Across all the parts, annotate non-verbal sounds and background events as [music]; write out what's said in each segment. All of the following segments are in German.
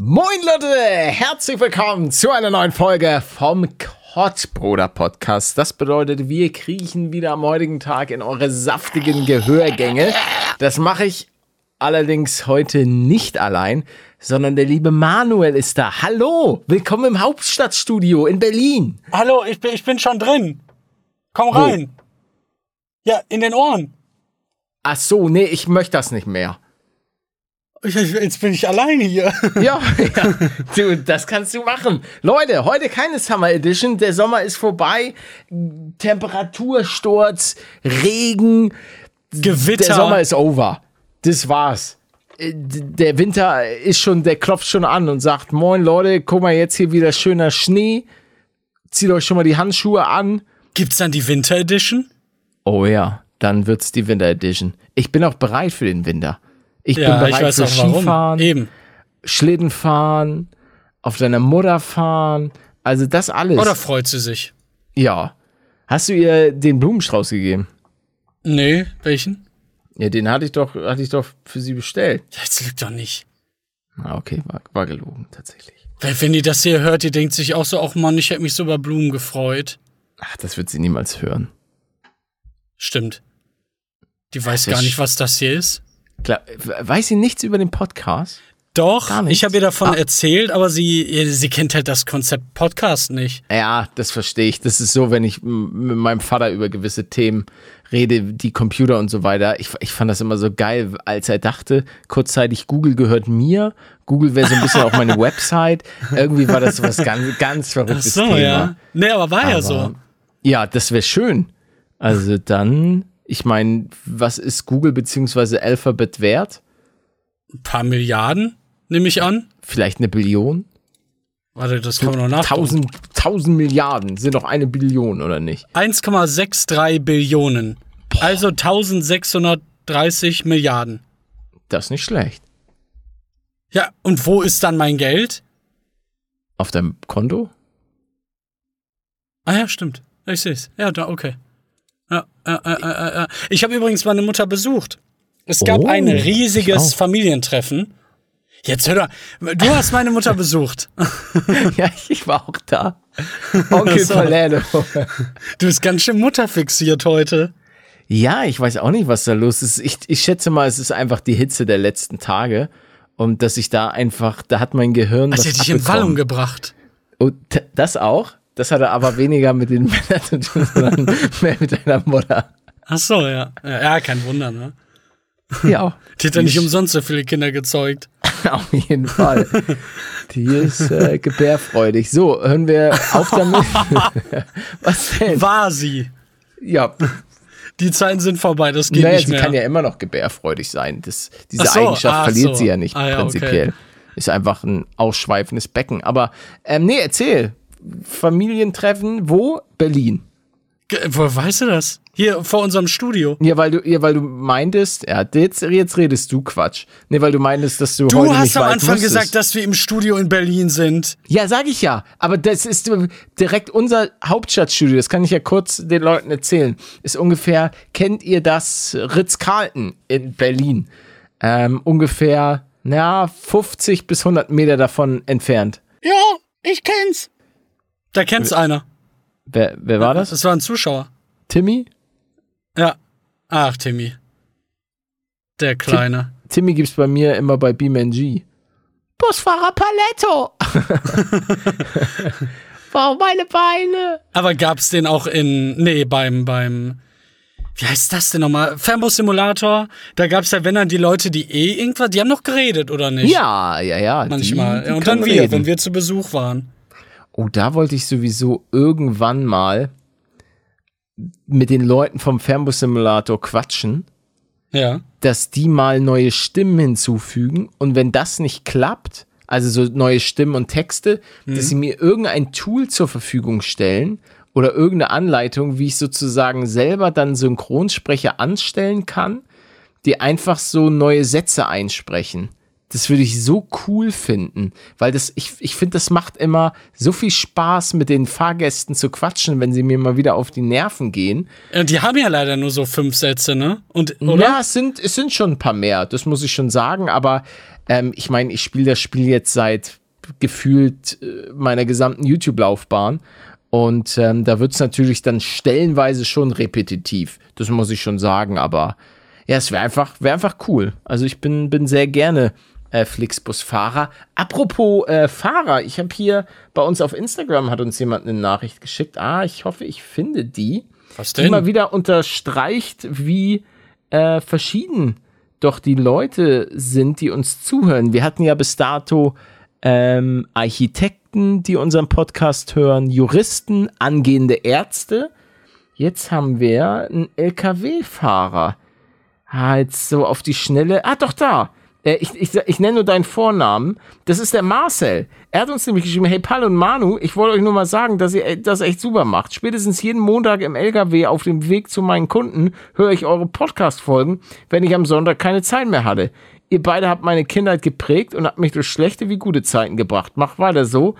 Moin Leute, herzlich willkommen zu einer neuen Folge vom Kottbruder Podcast. Das bedeutet, wir kriechen wieder am heutigen Tag in eure saftigen Gehörgänge. Das mache ich allerdings heute nicht allein, sondern der liebe Manuel ist da. Hallo, willkommen im Hauptstadtstudio in Berlin. Hallo, ich bin, ich bin schon drin. Komm Wo? rein. Ja, in den Ohren. Ach so, nee, ich möchte das nicht mehr. Ich, jetzt bin ich alleine hier. [laughs] Ja, ja, du, das kannst du machen. Leute, heute keine Summer Edition. Der Sommer ist vorbei. Temperatursturz, Regen. Gewitter. Der Sommer ist over. Das war's. Äh, Der Winter ist schon, der klopft schon an und sagt: Moin Leute, guck mal, jetzt hier wieder schöner Schnee. Zieht euch schon mal die Handschuhe an. Gibt's dann die Winter Edition? Oh ja, dann wird's die Winter Edition. Ich bin auch bereit für den Winter. Ich Ja, bin ich bereit weiß für auch warum. Skifahren. Eben. Schlitten fahren, auf deiner Mutter fahren, also das alles. Oder freut sie sich? ja. Hast du ihr den Blumenstrauß gegeben? Nee, welchen? Ja, den hatte ich doch, hatte ich doch für sie bestellt. Das liegt doch nicht. Ah, okay, war, war gelogen, tatsächlich. Weil wenn die das hier hört, die denkt sich auch so, ach Mann, ich hätte mich so über Blumen gefreut. Ach, das wird sie niemals hören. Stimmt. Die weiß Das gar nicht, was das hier ist. Klar, weiß sie nichts über den Podcast? Doch, ich habe ihr davon Ah. erzählt, aber sie, sie kennt halt das Konzept Podcast nicht. Ja, das verstehe ich. Das ist so, wenn ich mit meinem Vater über gewisse Themen rede, die Computer und so weiter. Ich, ich fand das immer so geil, als er dachte, kurzzeitig Google gehört mir. Google wäre so ein bisschen auch meine [laughs] Website. Irgendwie war das so was ganz, ganz Ach verrücktes so, Thema. ja. Nee, aber war ja Aber- so. Ja, das wäre schön. Also dann, ich meine, was ist Google beziehungsweise Alphabet wert? Ein paar Milliarden, nehme ich an. Vielleicht eine Billion? Warte, das kann man noch nachgucken. Tausend, tausend Milliarden sind doch eine Billion, oder nicht? 1,63 Billionen. Also 1630 Milliarden. Das ist nicht schlecht. Ja, und wo ist dann mein Geld? Auf deinem Konto? Ah ja, stimmt. Ich sehe es. Ja, da, okay. Ja, äh, äh. Ich habe übrigens meine Mutter besucht. Es gab Oh, ein riesiges. Familientreffen. Jetzt hör doch, du hast meine Mutter besucht. [laughs] ja, ich war auch da. [laughs] Onkel So. Palermo. Du bist ganz schön mutterfixiert heute. Ja, ich weiß auch nicht, was da los ist. Ich, ich schätze mal, es ist einfach die Hitze der letzten Tage. Und dass ich da einfach, da hat mein Gehirn. Hast du dich in. Wallung gebracht? Und das auch? Das hatte aber weniger mit den [laughs] Männern zu tun, sondern mehr mit deiner Mutter. Ach so, ja. Ja, ja kein Wunder, ne? Ja, [laughs] Die hat ja nicht umsonst so viele Kinder gezeugt. [laughs] auf jeden Fall. Die ist äh, gebärfreudig. So, hören wir auf damit. Was denn? War sie. Ja, Die Zeiten sind vorbei, das geht naja, nicht sie mehr. kann ja immer noch gebärfreudig sein. Das, diese so, Eigenschaft verliert so. sie ja nicht Ah ja, okay. prinzipiell. Ist einfach ein ausschweifendes Becken. Aber, ähm, nee, erzähl. Familientreffen, wo? Berlin. Woher weißt du das? Hier vor unserem Studio. Ja, weil du, ja, weil du meintest, ja, jetzt, jetzt redest du Quatsch. Nee, weil du meintest, dass du, Du heute hast nicht am weit Anfang musstest. gesagt, dass wir im Studio in Berlin sind. Ja, sag ich ja. Aber das ist direkt unser Hauptstadtstudio. Das kann ich ja kurz den Leuten erzählen. Ist ungefähr, kennt ihr das Ritz-Carlton in Berlin? Ähm, ungefähr, na, 50 bis 100 Meter davon entfernt. Ja, ich kenn's. Da kennst einer. Wer, wer war das? Das war ein Zuschauer. Timmy? Ja. Ach, Timmy. Der Kleine. Timmy gibt's bei mir immer bei BeamNG. Busfahrer Paletto! [laughs] Warum meine Beine? Aber gab's den auch in, nee, beim, beim, wie heißt das denn nochmal? Fernbus-Simulator. Da gab's ja, wenn dann die Leute, die eh irgendwas, die haben noch geredet, oder nicht? Ja, ja, ja. die- Manchmal. die Ja, und dann wir, reden. wenn wir zu Besuch waren. Oh, da wollte ich sowieso irgendwann mal mit den Leuten vom Fernbus-Simulator quatschen, Ja. dass die mal neue Stimmen hinzufügen. Und wenn das nicht klappt, also so neue Stimmen und Texte, dass sie mir irgendein Tool zur Verfügung stellen oder irgendeine Anleitung, wie ich sozusagen selber dann Synchronsprecher anstellen kann, die einfach so neue Sätze einsprechen Das würde ich so cool finden, weil das, ich, ich finde, das macht immer so viel Spaß, mit den Fahrgästen zu quatschen, wenn sie mir mal wieder auf die Nerven gehen. Die haben ja leider nur so fünf Sätze, ne? Und, oder? Ja, es sind, es sind schon ein paar mehr, das muss ich schon sagen, aber ähm, ich meine, ich spiele das Spiel jetzt seit gefühlt äh, meiner gesamten YouTube-Laufbahn. Und ähm, da wird es natürlich dann stellenweise schon repetitiv. Das muss ich schon sagen, aber ja, es wäre einfach, wär einfach cool. Also ich bin, bin sehr gerne äh, Flixbus-Fahrer. Apropos äh, Fahrer, ich habe hier bei uns auf Instagram hat uns jemand eine Nachricht geschickt. Ah, ich hoffe, ich finde die. Was Die denn? mal wieder unterstreicht, wie äh, verschieden doch die Leute sind, die uns zuhören. Wir hatten ja bis dato ähm, Architekten, die unseren Podcast hören, Juristen, angehende Ärzte. Jetzt haben wir einen LKW-Fahrer. Ah, jetzt so auf die Schnelle. Ah, doch da. Äh, ich, ich, ich nenne nur deinen Vornamen. Das ist der Marcel. Er hat uns nämlich geschrieben, hey Paul und Manu, ich wollte euch nur mal sagen, dass ihr das echt super macht. Spätestens jeden Montag im LKW auf dem Weg zu meinen Kunden höre ich eure Podcast-Folgen, wenn ich am Sonntag keine Zeit mehr hatte. Ihr beide habt meine Kindheit geprägt und habt mich durch schlechte wie gute Zeiten gebracht. Macht weiter so.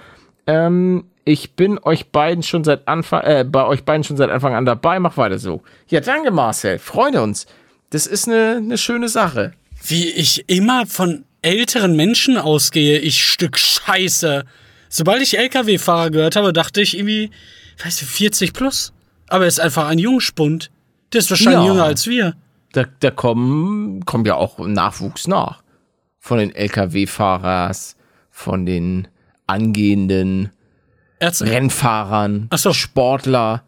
Ähm, ich bin euch beiden schon seit Anfang, äh, bei euch beiden schon seit Anfang an dabei. Mach weiter so. Ja, danke Marcel. Freue uns. Das ist eine, eine schöne Sache. Wie ich immer von älteren Menschen ausgehe, ich Stück Scheiße. Sobald ich LKW-Fahrer gehört habe, dachte ich irgendwie, weißt du, 40 plus. Aber er ist einfach ein Jungspund. Der ist wahrscheinlich Ja. jünger als wir. Da, da kommen, kommt ja auch Nachwuchs nach. Von den Lkw-Fahrers, von den angehenden Ärzte. Rennfahrern, so. Sportler.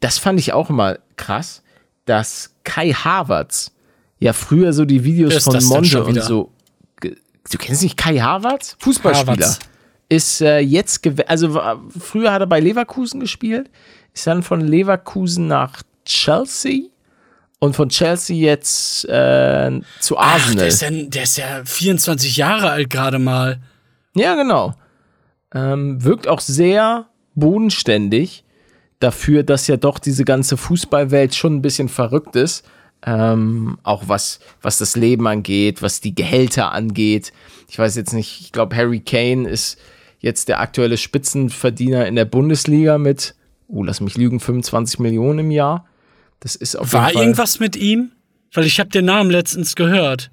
Das fand ich auch immer krass, dass Kai Havertz ja früher so die Videos ist von schon und so. Du kennst nicht Kai Havertz? Fußballspieler. Havertz. Ist äh, jetzt, also war, früher hat er bei Leverkusen gespielt, ist dann von Leverkusen nach Chelsea und von Chelsea jetzt äh, zu Ach, Arsenal. der ist, ja, der ist ja 24 Jahre alt gerade mal. Ja, genau. Ähm, wirkt auch sehr bodenständig dafür, dass ja doch diese ganze Fußballwelt schon ein bisschen verrückt ist. Ähm, auch was, was das Leben angeht, was die Gehälter angeht. Ich weiß jetzt nicht, ich glaube, Harry Kane ist jetzt der aktuelle Spitzenverdiener in der Bundesliga mit, oh, lass mich lügen, 25 Millionen im Jahr. Das ist auf War jeden Fall. irgendwas mit ihm? Weil ich habe den Namen letztens gehört.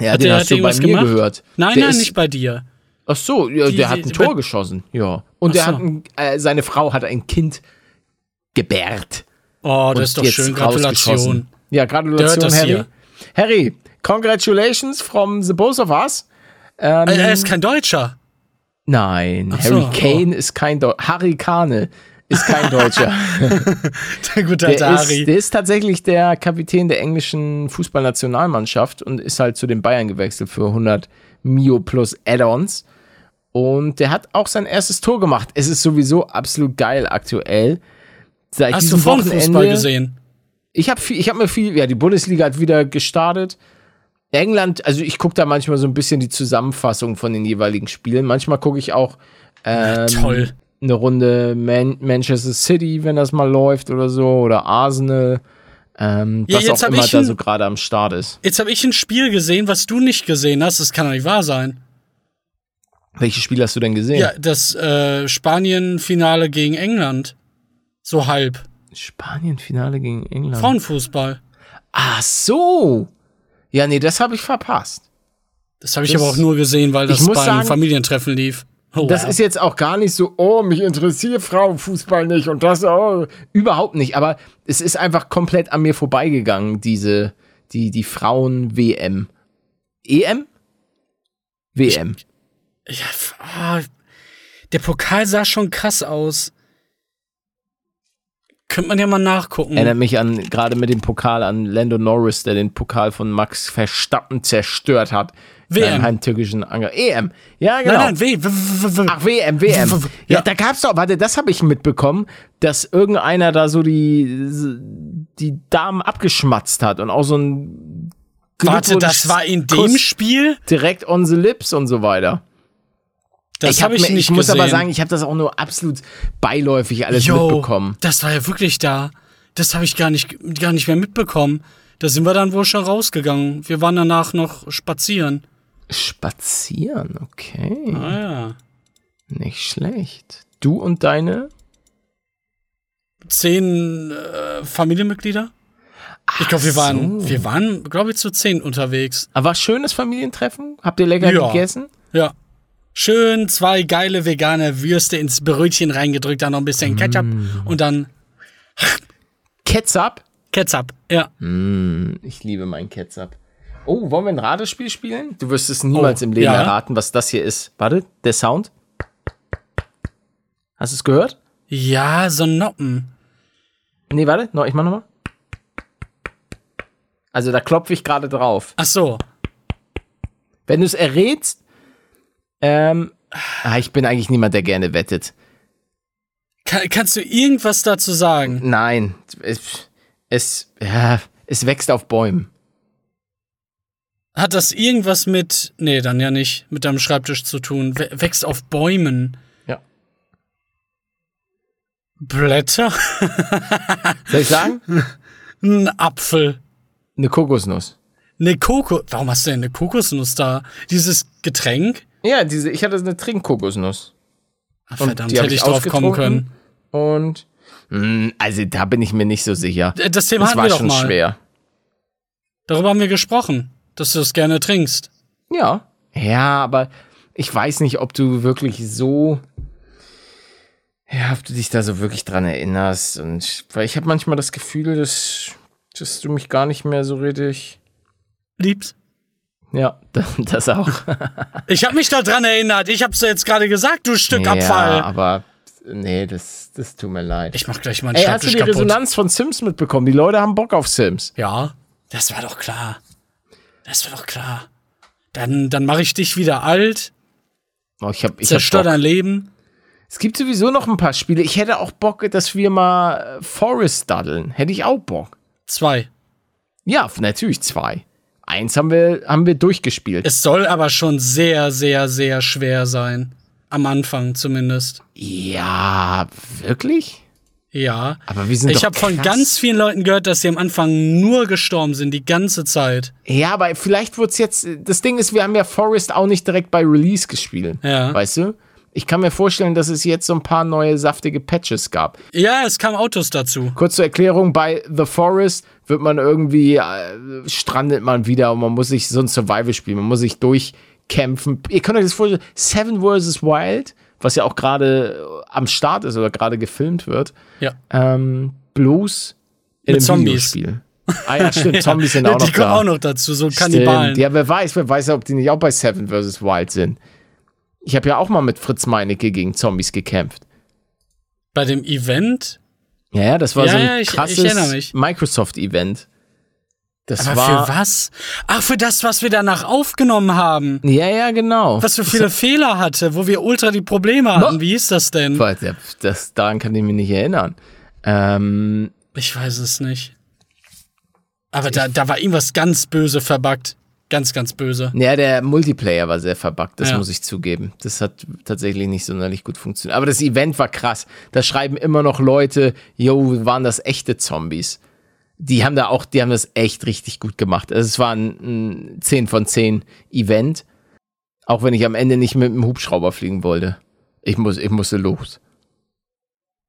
Ja, Hat den der, hast hat du bei mir gemacht? gehört. Nein, Der nein, ist- nicht bei dir. Ach so, ja, Die- der hat ein Tor geschossen, ja. Und der so. hat ein, äh, seine Frau hat ein Kind gebärt. Oh, das ist doch schön. Gratulation. Ja, Der Gratulation, Harry. hier. Harry, congratulations from the both of us. Ähm, Er ist kein Deutscher. nein, Ach so, Harry Kane ist kein Deutscher. Harry Kane ist kein Deutscher. Der gute Der alte ist, Harry. der ist tatsächlich der Kapitän der englischen Fußballnationalmannschaft und ist halt zu den Bayern gewechselt für 100 Mio plus Add-ons. Und der hat auch sein erstes Tor gemacht. Es ist sowieso absolut geil aktuell. Seit Hast du Wochenende- gesehen? Ich habe ich hab mir viel, ja, die Bundesliga hat wieder gestartet. England, also ich gucke da manchmal so ein bisschen die Zusammenfassung von den jeweiligen Spielen. Manchmal gucke ich auch ähm, Toll. eine Runde Man Manchester City, wenn das mal läuft oder so, oder Arsenal. Ähm, Ja, was jetzt auch immer ich da so gerade am Start ist. Jetzt habe ich ein Spiel gesehen, was du nicht gesehen hast. Das kann doch nicht wahr sein. Welches Spiel hast du denn gesehen? Ja, das äh, Spanien-Finale gegen England. So halb. Spanien-Finale gegen England. Frauenfußball. Ach so. Ja, nee, das habe ich verpasst. Das habe ich Das- aber auch nur gesehen, weil das Ich beim sagen- Familientreffen lief. Oh, Das wow. ist jetzt auch gar nicht so, oh, mich interessiert Frauenfußball nicht und das, oh, überhaupt nicht. Aber es ist einfach komplett an mir vorbeigegangen, diese, die, die Frauen-WM. EM? WM. ja, f- ah, der Pokal sah schon krass aus. Könnte man ja mal nachgucken. Erinnert mich an, gerade mit dem Pokal an Lando Norris, der den Pokal von Max Verstappen zerstört hat. WM. Beim heimtückischen Anger. EM. Ja, genau. Nein, nein, w- w- w- Ach, WM, WM. Ja, ja. da gab's doch, warte, das habe ich mitbekommen, dass irgendeiner da so die, die Damen abgeschmatzt hat und auch so ein Warte, das war in dem Kuss Spiel? direkt on the lips und so weiter. Das hab habe ich mir- nicht Ich muss gesehen. aber sagen, ich habe das auch nur absolut beiläufig alles Yo, mitbekommen. Das war ja wirklich da. Das habe ich gar nicht, gar nicht mehr mitbekommen. Da sind wir dann wohl schon rausgegangen. Wir waren danach noch spazieren. Spazieren, okay. Ah ja. Nicht schlecht. Du und deine? Zehn äh, Familienmitglieder? Ich glaube, wir waren, so. wir waren, glaube ich, zu zehn unterwegs. Aber war schönes Familientreffen? Habt ihr lecker Ja. gegessen? Ja. Schön zwei geile vegane Würste ins Brötchen reingedrückt, dann noch ein bisschen Ketchup und dann Ketchup? Ketchup. Ja. Mm, ich liebe meinen Ketchup. Oh, wollen wir ein Ratespiel spielen? Du wirst es niemals Oh, im Leben ja. erraten, was das hier ist. Warte, der Sound. Hast du es gehört? Ja, so Noppen. Nee, warte, noch, ich mach nochmal. Also da klopfe ich gerade drauf. Ach so. Wenn du es errätst, ähm, ah, ich bin eigentlich niemand, der gerne wettet. Kann, kannst du irgendwas dazu sagen? Nein, es, es, ja, es wächst auf Bäumen. Hat das irgendwas mit, nee, dann ja nicht, mit deinem Schreibtisch zu tun? W wächst auf Bäumen. Ja. Blätter? Soll ich sagen? [laughs] Ein Apfel. Eine Kokosnuss. Eine Kokos. Warum hast du denn eine Kokosnuss da? Dieses Getränk? Ja, diese, ich hatte eine Trinkkokosnuss. Ach, verdammt, hätte ich drauf kommen können. Und mh, also da bin ich mir nicht so sicher. Äh, Das Thema Das hatten war wir doch schon mal. schwer. Darüber haben wir gesprochen, dass du das gerne trinkst. Ja. Ja, aber ich weiß nicht, ob du wirklich so. Ja, ob du dich da so wirklich dran erinnerst. Und weil ich habe manchmal das Gefühl, dass, dass du mich gar nicht mehr so richtig. Liebst? Ja, [laughs] das auch. Ich habe mich da dran erinnert. Ich hab's dir jetzt gerade gesagt, du Stück Ja, Abfall. aber nee, das, das tut mir leid. Ich mach gleich mal einen Ey, hast du Schreibtisch die kaputt. Resonanz von Sims mitbekommen? Die Leute haben Bock auf Sims. Ja, das war doch klar. Das war doch klar. Dann, dann mache ich dich wieder alt, Oh, ich hab, ich zerstör dein Leben. Es gibt sowieso noch ein paar Spiele. Ich hätte auch Bock, dass wir mal äh, Forest daddeln. Hätte ich auch Bock. Zwei. Ja, natürlich zwei. Eins haben wir, haben wir durchgespielt. Es soll aber schon sehr, sehr, sehr schwer sein. Am Anfang zumindest. ja, wirklich? Ja. Aber wir sind Ich habe von ganz vielen Leuten gehört, dass sie am Anfang nur gestorben sind, die ganze Zeit. Ja, aber vielleicht wird's jetzt. Das Ding ist, wir haben ja Forest auch nicht direkt bei Release gespielt. Ja. Weißt du? Ich kann mir vorstellen, dass es jetzt so ein paar neue saftige Patches gab. Ja, es kamen Autos dazu. Kurz zur Erklärung, bei The Forest wird man irgendwie, äh, strandet man wieder und man muss sich so ein Survival spielen, man muss sich durchkämpfen. Ihr könnt euch das vorstellen, Seven vs. Wild, was ja auch gerade äh, am Start ist oder gerade gefilmt wird, Ja. ähm, bloß in Mit einem Zombies. Videospiel. Ah ja, stimmt, [laughs] Zombies sind Ja, auch die noch kommen da. auch noch dazu, so Kannibalen. Stimmt. Ja, wer weiß, wer weiß, ob die nicht auch bei Seven vs. Wild sind. Ich habe ja auch mal mit Fritz Meinecke gegen Zombies gekämpft. Bei dem Event? Ja, ja, das war Ja, so ein ja, ich- krasses. Microsoft-Event. Das Aber war. für was? Ach, für das, was wir danach aufgenommen haben. Ja, ja, genau. Was für viele Fehler hatte, wo wir ultra die Probleme hatten. Wie hieß das denn? Das, daran kann ich mich nicht erinnern. Ähm, Ich weiß es nicht. Aber da, da war irgendwas ganz böse verbuggt. Ganz, ganz böse. ja, der Multiplayer war sehr verbuggt, das Ja. muss ich zugeben. Das hat tatsächlich nicht sonderlich gut funktioniert. Aber das Event war krass. Da schreiben immer noch Leute, yo, waren das echte Zombies? Die haben da auch, die haben das echt richtig gut gemacht. Also es war ein, ein 10 von 10 Event. Auch wenn ich am Ende nicht mit dem Hubschrauber fliegen wollte. Ich, muss, ich musste los.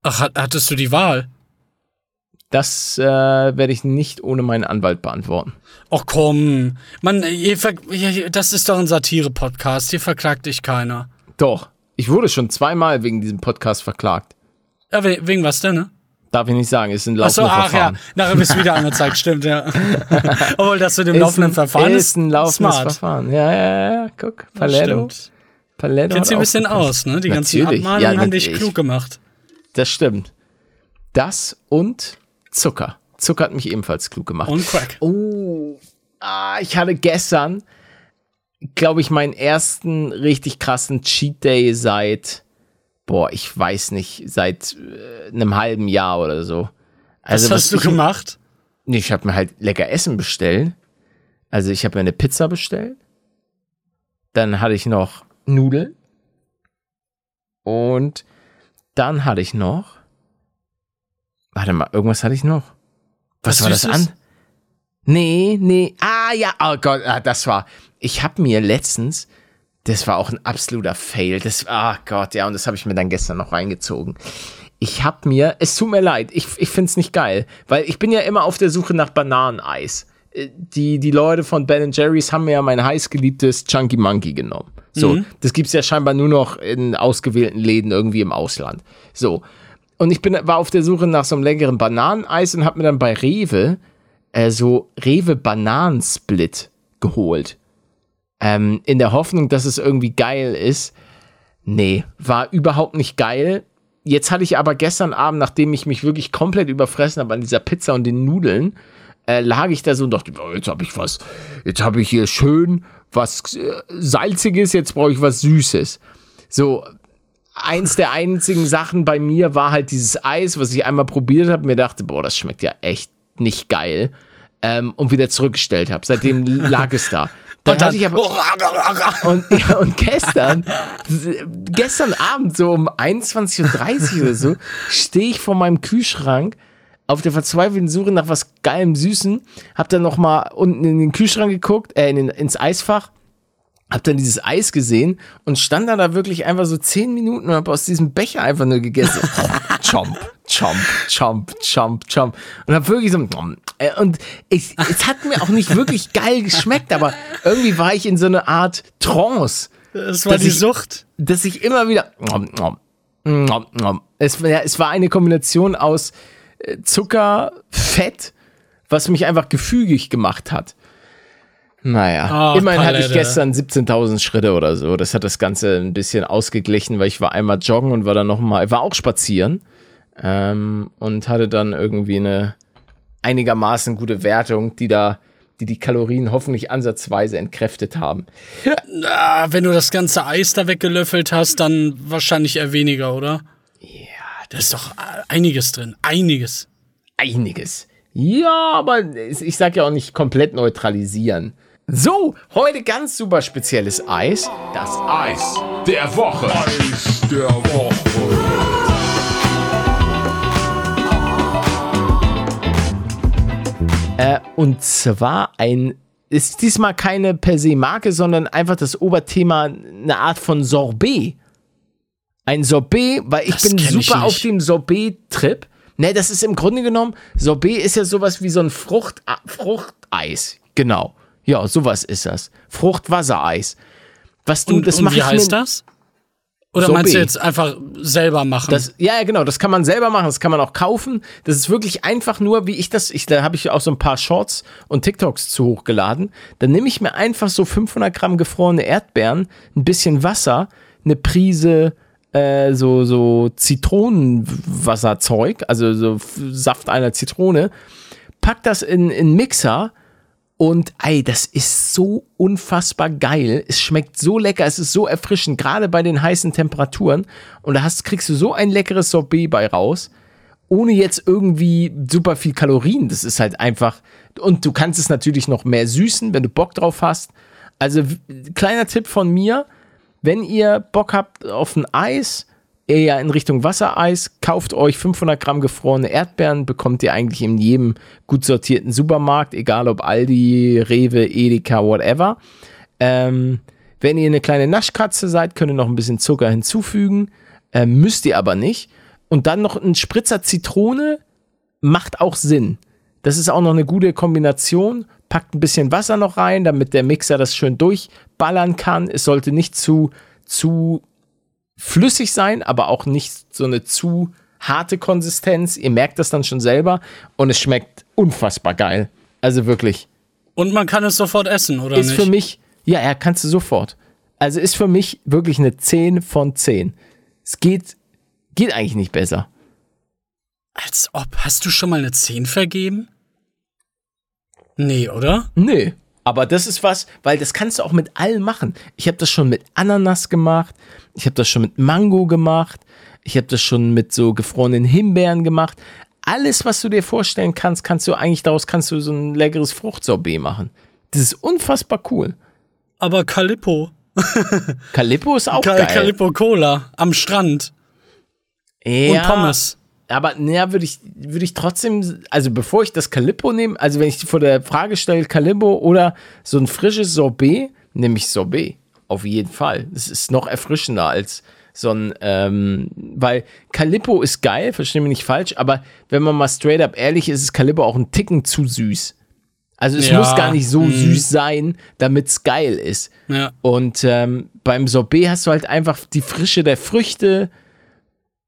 Ach, hat- hattest du die Wahl? Das äh, werde ich nicht ohne meinen Anwalt beantworten. Och komm. Mann, das ist doch ein Satire-Podcast. Hier verklagt dich keiner. Doch, ich wurde schon zweimal wegen diesem Podcast verklagt. Ja, we wegen was denn, ne? Darf ich nicht sagen, ist ein Achso, laufendes ach ja. Verfahren. Nachher bist du wieder angezeigt, [laughs] stimmt, ja. [laughs] Obwohl, das mit dem Ist laufenden ein, Verfahren ist ist, ein laufendes smart. Verfahren. Ja, ja, ja, guck, Paletto. Paletto hat dich ein bisschen aus, ne? Die ganzen Natürlich. Abmahnungen Ja, haben dich klug gemacht. Das stimmt. Das und Zucker. Zucker hat mich ebenfalls klug gemacht. Und Crack. Oh, ah, ich hatte gestern, glaube ich, meinen ersten richtig krassen Cheat Day seit, boah, ich weiß nicht, seit äh, einem halben Jahr oder so. Was Also, hast du ich, gemacht? Nee, ich habe mir halt lecker Essen bestellt. Also ich habe mir eine Pizza bestellt. Dann hatte ich noch Nudeln. Und dann hatte ich noch. Warte mal, irgendwas hatte ich noch. Was, Was war das an? Nee, nee. Ah, ja. Oh Gott, ah, das war. ich habe mir letztens, das war auch ein absoluter Fail. Das, ah Gott, ja, und das habe ich mir dann gestern noch reingezogen. Ich habe mir, es tut mir leid, ich, ich finde es nicht geil, weil ich bin ja immer auf der Suche nach Bananeneis. Äh, die, die Leute von Ben Jerry's haben mir ja mein heißgeliebtes Chunky Monkey genommen. So, mhm. das gibt's ja scheinbar nur noch in ausgewählten Läden irgendwie im Ausland. So. Und ich bin, war auf der Suche nach so einem leckeren Bananeneis und habe mir dann bei Rewe äh, so Rewe Bananensplit geholt. Ähm, in der Hoffnung, dass es irgendwie geil ist. Nee, war überhaupt nicht geil. Jetzt hatte ich aber gestern Abend, nachdem ich mich wirklich komplett überfressen habe an dieser Pizza und den Nudeln, äh, lag ich da so und dachte, oh, jetzt habe ich was, jetzt habe ich hier schön was äh, Salziges, jetzt brauche ich was Süßes. So, eins der einzigen Sachen bei mir war halt dieses Eis, was ich einmal probiert habe, mir dachte, boah, das schmeckt ja echt nicht geil. Ähm, und wieder zurückgestellt habe. Seitdem [laughs] lag es da. Dann und, dann, ich aber, [laughs] und, ja, und gestern, gestern Abend, so um 21.30 Uhr oder so, stehe ich vor meinem Kühlschrank auf der verzweifelten Suche nach was geilem Süßen, hab dann noch mal unten in den Kühlschrank geguckt, äh, in den, ins Eisfach, hab dann dieses Eis gesehen und stand dann da wirklich einfach so zehn Minuten und hab aus diesem Becher einfach nur gegessen. [laughs] chomp, chomp, chomp, chomp, chomp. Und hab wirklich so, äh, und ich, es hat mir auch nicht wirklich geil geschmeckt, aber irgendwie war ich in so eine Art Trance. Das war die ich, Sucht. Dass ich immer wieder, es, ja, es war eine Kombination aus, Zucker, Fett, was mich einfach gefügig gemacht hat. Naja, oh, immerhin Palette. hatte ich gestern 17.000 Schritte oder so. Das hat das Ganze ein bisschen ausgeglichen, weil ich war einmal joggen und war dann nochmal, war auch spazieren ähm, und hatte dann irgendwie eine einigermaßen gute Wertung, die da, die die Kalorien hoffentlich ansatzweise entkräftet haben. Na, wenn du das ganze Eis da weggelöffelt hast, dann wahrscheinlich eher weniger, oder? Da ist doch einiges drin. Einiges. Einiges. Ja, aber ich sag ja auch nicht komplett neutralisieren. So, heute ganz super spezielles Eis. Das Eis der Woche. Eis der Woche. Äh, und zwar ein, ist diesmal keine per se Marke, sondern einfach das Oberthema eine Art von Sorbet. Ein Sorbet, weil ich das bin super ich auf dem Sorbet-Trip. Ne, das ist im Grunde genommen, Sorbet ist ja sowas wie so ein Frucht, Fruchteis. Genau. Ja, sowas ist das. Fruchtwassereis. Was du, und, das und wie heißt das? Oder Sorbet. meinst du jetzt einfach selber machen? Das, ja, ja, genau. Das kann man selber machen. Das kann man auch kaufen. Das ist wirklich einfach nur, wie ich das. Ich, da habe ich auch so ein paar Shorts und TikToks zu hochgeladen. Dann nehme ich mir einfach so 500 Gramm gefrorene Erdbeeren, ein bisschen Wasser, eine Prise äh, so, so Zitronenwasserzeug, also so Saft einer Zitrone, pack das in, in Mixer und ey, das ist so unfassbar geil. Es schmeckt so lecker, es ist so erfrischend, gerade bei den heißen Temperaturen. Und da hast, kriegst du so ein leckeres Sorbet bei raus, ohne jetzt irgendwie super viel Kalorien. Das ist halt einfach. Und du kannst es natürlich noch mehr süßen, wenn du Bock drauf hast. Also, kleiner Tipp von mir wenn ihr Bock habt auf ein Eis, eher in Richtung Wassereis, kauft euch 500 Gramm gefrorene Erdbeeren, bekommt ihr eigentlich in jedem gut sortierten Supermarkt, egal ob Aldi, Rewe, Edeka, whatever. Ähm, wenn ihr eine kleine Naschkatze seid, könnt ihr noch ein bisschen Zucker hinzufügen, äh, müsst ihr aber nicht. Und dann noch ein Spritzer Zitrone macht auch Sinn. Das ist auch noch eine gute Kombination packt ein bisschen Wasser noch rein, damit der Mixer das schön durchballern kann. Es sollte nicht zu, zu flüssig sein, aber auch nicht so eine zu harte Konsistenz. Ihr merkt das dann schon selber und es schmeckt unfassbar geil. Also wirklich. Und man kann es sofort essen, oder ist nicht? Ist für mich, ja, ja, kannst du sofort. Also ist für mich wirklich eine 10 von 10. Es geht, geht eigentlich nicht besser. Als ob. Hast du schon mal eine 10 vergeben? Nee, oder? Nee. Aber das ist was, weil das kannst du auch mit allem machen. Ich habe das schon mit Ananas gemacht, ich habe das schon mit Mango gemacht, ich habe das schon mit so gefrorenen Himbeeren gemacht. Alles, was du dir vorstellen kannst, kannst du eigentlich daraus kannst du so ein leckeres Fruchtsorbet machen. Das ist unfassbar cool. Aber Calippo. Calippo ist auch Cal geil. Calippo Cola am Strand. Ja, und Pommes aber naja, würde ich, würde ich trotzdem, also bevor ich das Calippo nehme, also wenn ich vor der Frage stelle, Calippo oder so ein frisches Sorbet, nämlich Sorbet. Auf jeden Fall. Es ist noch erfrischender als so ein, ähm, weil Calippo ist geil, verstehe mich nicht falsch, aber wenn man mal straight up ehrlich ist, ist Calippo auch ein Ticken zu süß. Also es Ja, muss gar nicht so mhm. süß sein, damit es geil ist. Ja. Und ähm, beim Sorbet hast du halt einfach die Frische der Früchte.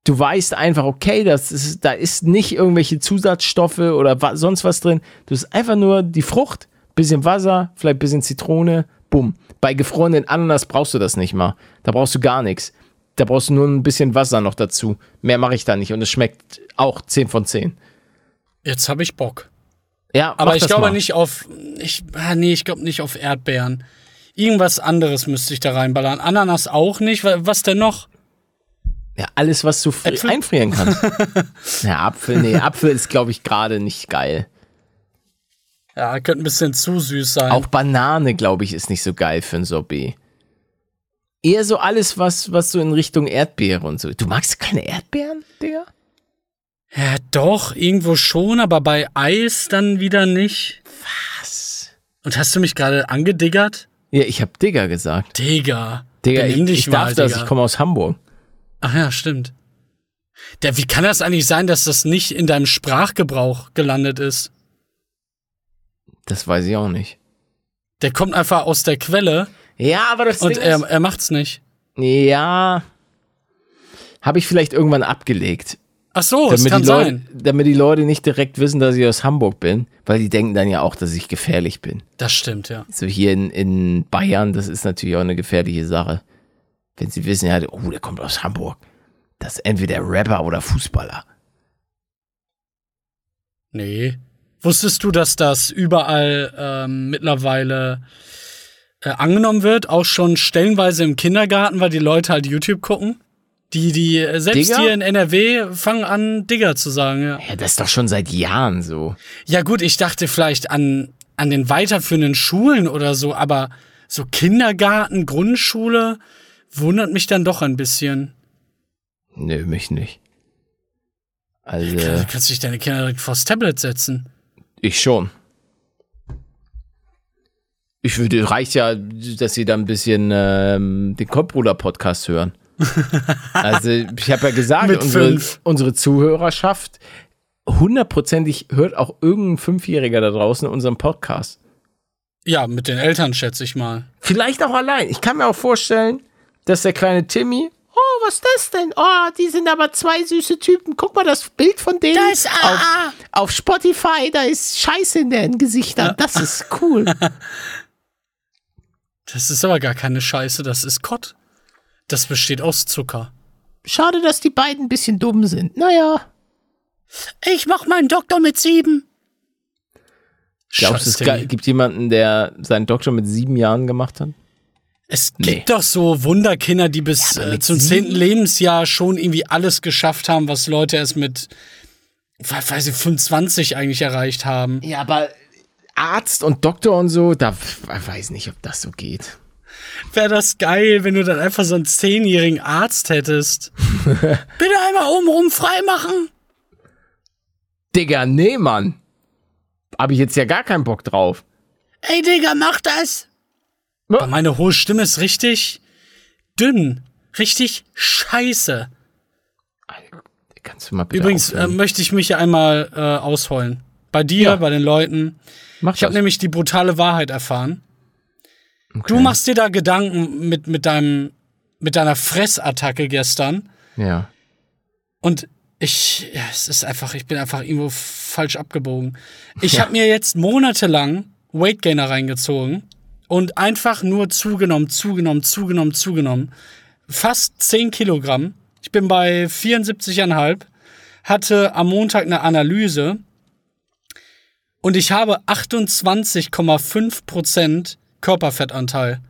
Du weißt einfach, okay, das ist, da ist nicht irgendwelche Zusatzstoffe oder wa sonst was drin. Du hast einfach nur die Frucht, bisschen Wasser, vielleicht bisschen Zitrone, bumm. Bei gefrorenen Ananas brauchst du das nicht mal. Da brauchst du gar nichts. Da brauchst du nur ein bisschen Wasser noch dazu. Mehr mache ich da nicht und es schmeckt auch 10 von 10. Jetzt habe ich Bock. Ja, Aber ich glaube mal. nicht auf. Ich, ah, nee, ich glaube nicht auf Erdbeeren. Irgendwas anderes müsste ich da reinballern. Ananas auch nicht. Wa- Was denn noch? Ja, alles, was du Äpfel? einfrieren kannst. [laughs] ja, Apfel, nee, Apfel ist, glaube ich, gerade nicht geil. Ja, könnte ein bisschen zu süß sein. Auch Banane, glaube ich, ist nicht so geil für ein Sorbet. Eher so alles, was, was so in Richtung Erdbeere und so. Du magst keine Erdbeeren, Digga? Ja, doch, irgendwo schon, aber bei Eis dann wieder nicht. Was? Und hast du mich gerade angediggert? Ja, ich habe Digga gesagt. Digga. Digga, ich, dich ich darf mal, das, Digga. ich komme aus Hamburg. Ach ja, stimmt. Der, wie kann das eigentlich sein, dass das nicht in deinem Sprachgebrauch gelandet ist? Das weiß ich auch nicht. Der kommt einfach aus der Quelle Ja, aber das und Ding er, ist, er macht's nicht. Ja, habe ich vielleicht irgendwann abgelegt. Ach so, es damit kann die, Leute, sein. damit die Leute nicht direkt wissen, dass ich aus Hamburg bin, weil die denken dann ja auch, dass ich gefährlich bin. Das stimmt, ja. So hier in, in Bayern, das ist natürlich auch eine gefährliche Sache. Wenn sie wissen, ja, oh, der kommt aus Hamburg. Das ist entweder Rapper oder Fußballer. Nee. Wusstest du, dass das überall ähm, mittlerweile äh, angenommen wird? Auch schon stellenweise im Kindergarten, weil die Leute halt YouTube gucken? Die, die, äh, selbst Digger? hier in NRW fangen an, Digger zu sagen, ja. Ja, das ist doch schon seit Jahren so. Ja, gut, ich dachte vielleicht an, an den weiterführenden Schulen oder so, aber so Kindergarten, Grundschule wundert mich dann doch ein bisschen. Nö, mich nicht. Also, Du kannst dich deine Kinder direkt vors Tablet setzen. ich schon. Ich würde, reicht ja, dass sie da ein bisschen ähm, den Kopfbruder-Podcast hören. [laughs] also, ich habe ja gesagt, unsere, unsere Zuhörerschaft hundertprozentig hört auch irgendein Fünfjähriger da draußen unseren Podcast. Ja, mit den Eltern schätze ich mal. Vielleicht auch allein. Ich kann mir auch vorstellen, dass der kleine Timmy. Oh, was ist das denn? Oh, die sind aber zwei süße Typen. Guck mal das Bild von denen. Da ist auf, AA. auf Spotify, da ist Scheiße in den Gesichtern. Das ist cool. [laughs] Das ist aber gar keine Scheiße, das ist Kott. Das besteht aus Zucker. Schade, dass die beiden ein bisschen dumm sind. Naja. Ich mach meinen Doktor mit sieben. Glaubst du, es gibt jemanden, der seinen Doktor mit sieben Jahren gemacht hat? Es Nee. gibt doch so Wunderkinder, die bis aber äh, zum zehnten Lebensjahr schon irgendwie alles geschafft haben, was Leute erst mit, we- weiß ich, 25 eigentlich erreicht haben. Ja, aber Arzt und Doktor und so, da weiß nicht, ob das so geht. Wäre das geil, wenn du dann einfach so einen zehnjährigen Arzt hättest. [laughs] Bitte einmal obenrum freimachen. Digga, nee, Mann. Hab ich jetzt ja gar keinen Bock drauf. Ey, Digga, mach das. Ja. Aber meine hohe Stimme ist richtig dünn. Richtig scheiße. Kannst du mal bitte Übrigens äh, möchte ich mich ja einmal äh, ausholen. Bei dir, Ja. bei den Leuten. Mach Ich habe nämlich die brutale Wahrheit erfahren. Du machst dir da Gedanken mit, mit, deinem, mit deiner Fressattacke gestern. Ja. Und ich, ja, es ist einfach, ich bin einfach irgendwo falsch abgebogen. Ich habe mir jetzt monatelang Weight Gainer reingezogen und einfach nur zugenommen, zugenommen, zugenommen, zugenommen. Fast 10 Kilogramm. Ich bin bei 74,5, hatte am Montag eine Analyse und ich habe 28,5 Prozent Körperfettanteil.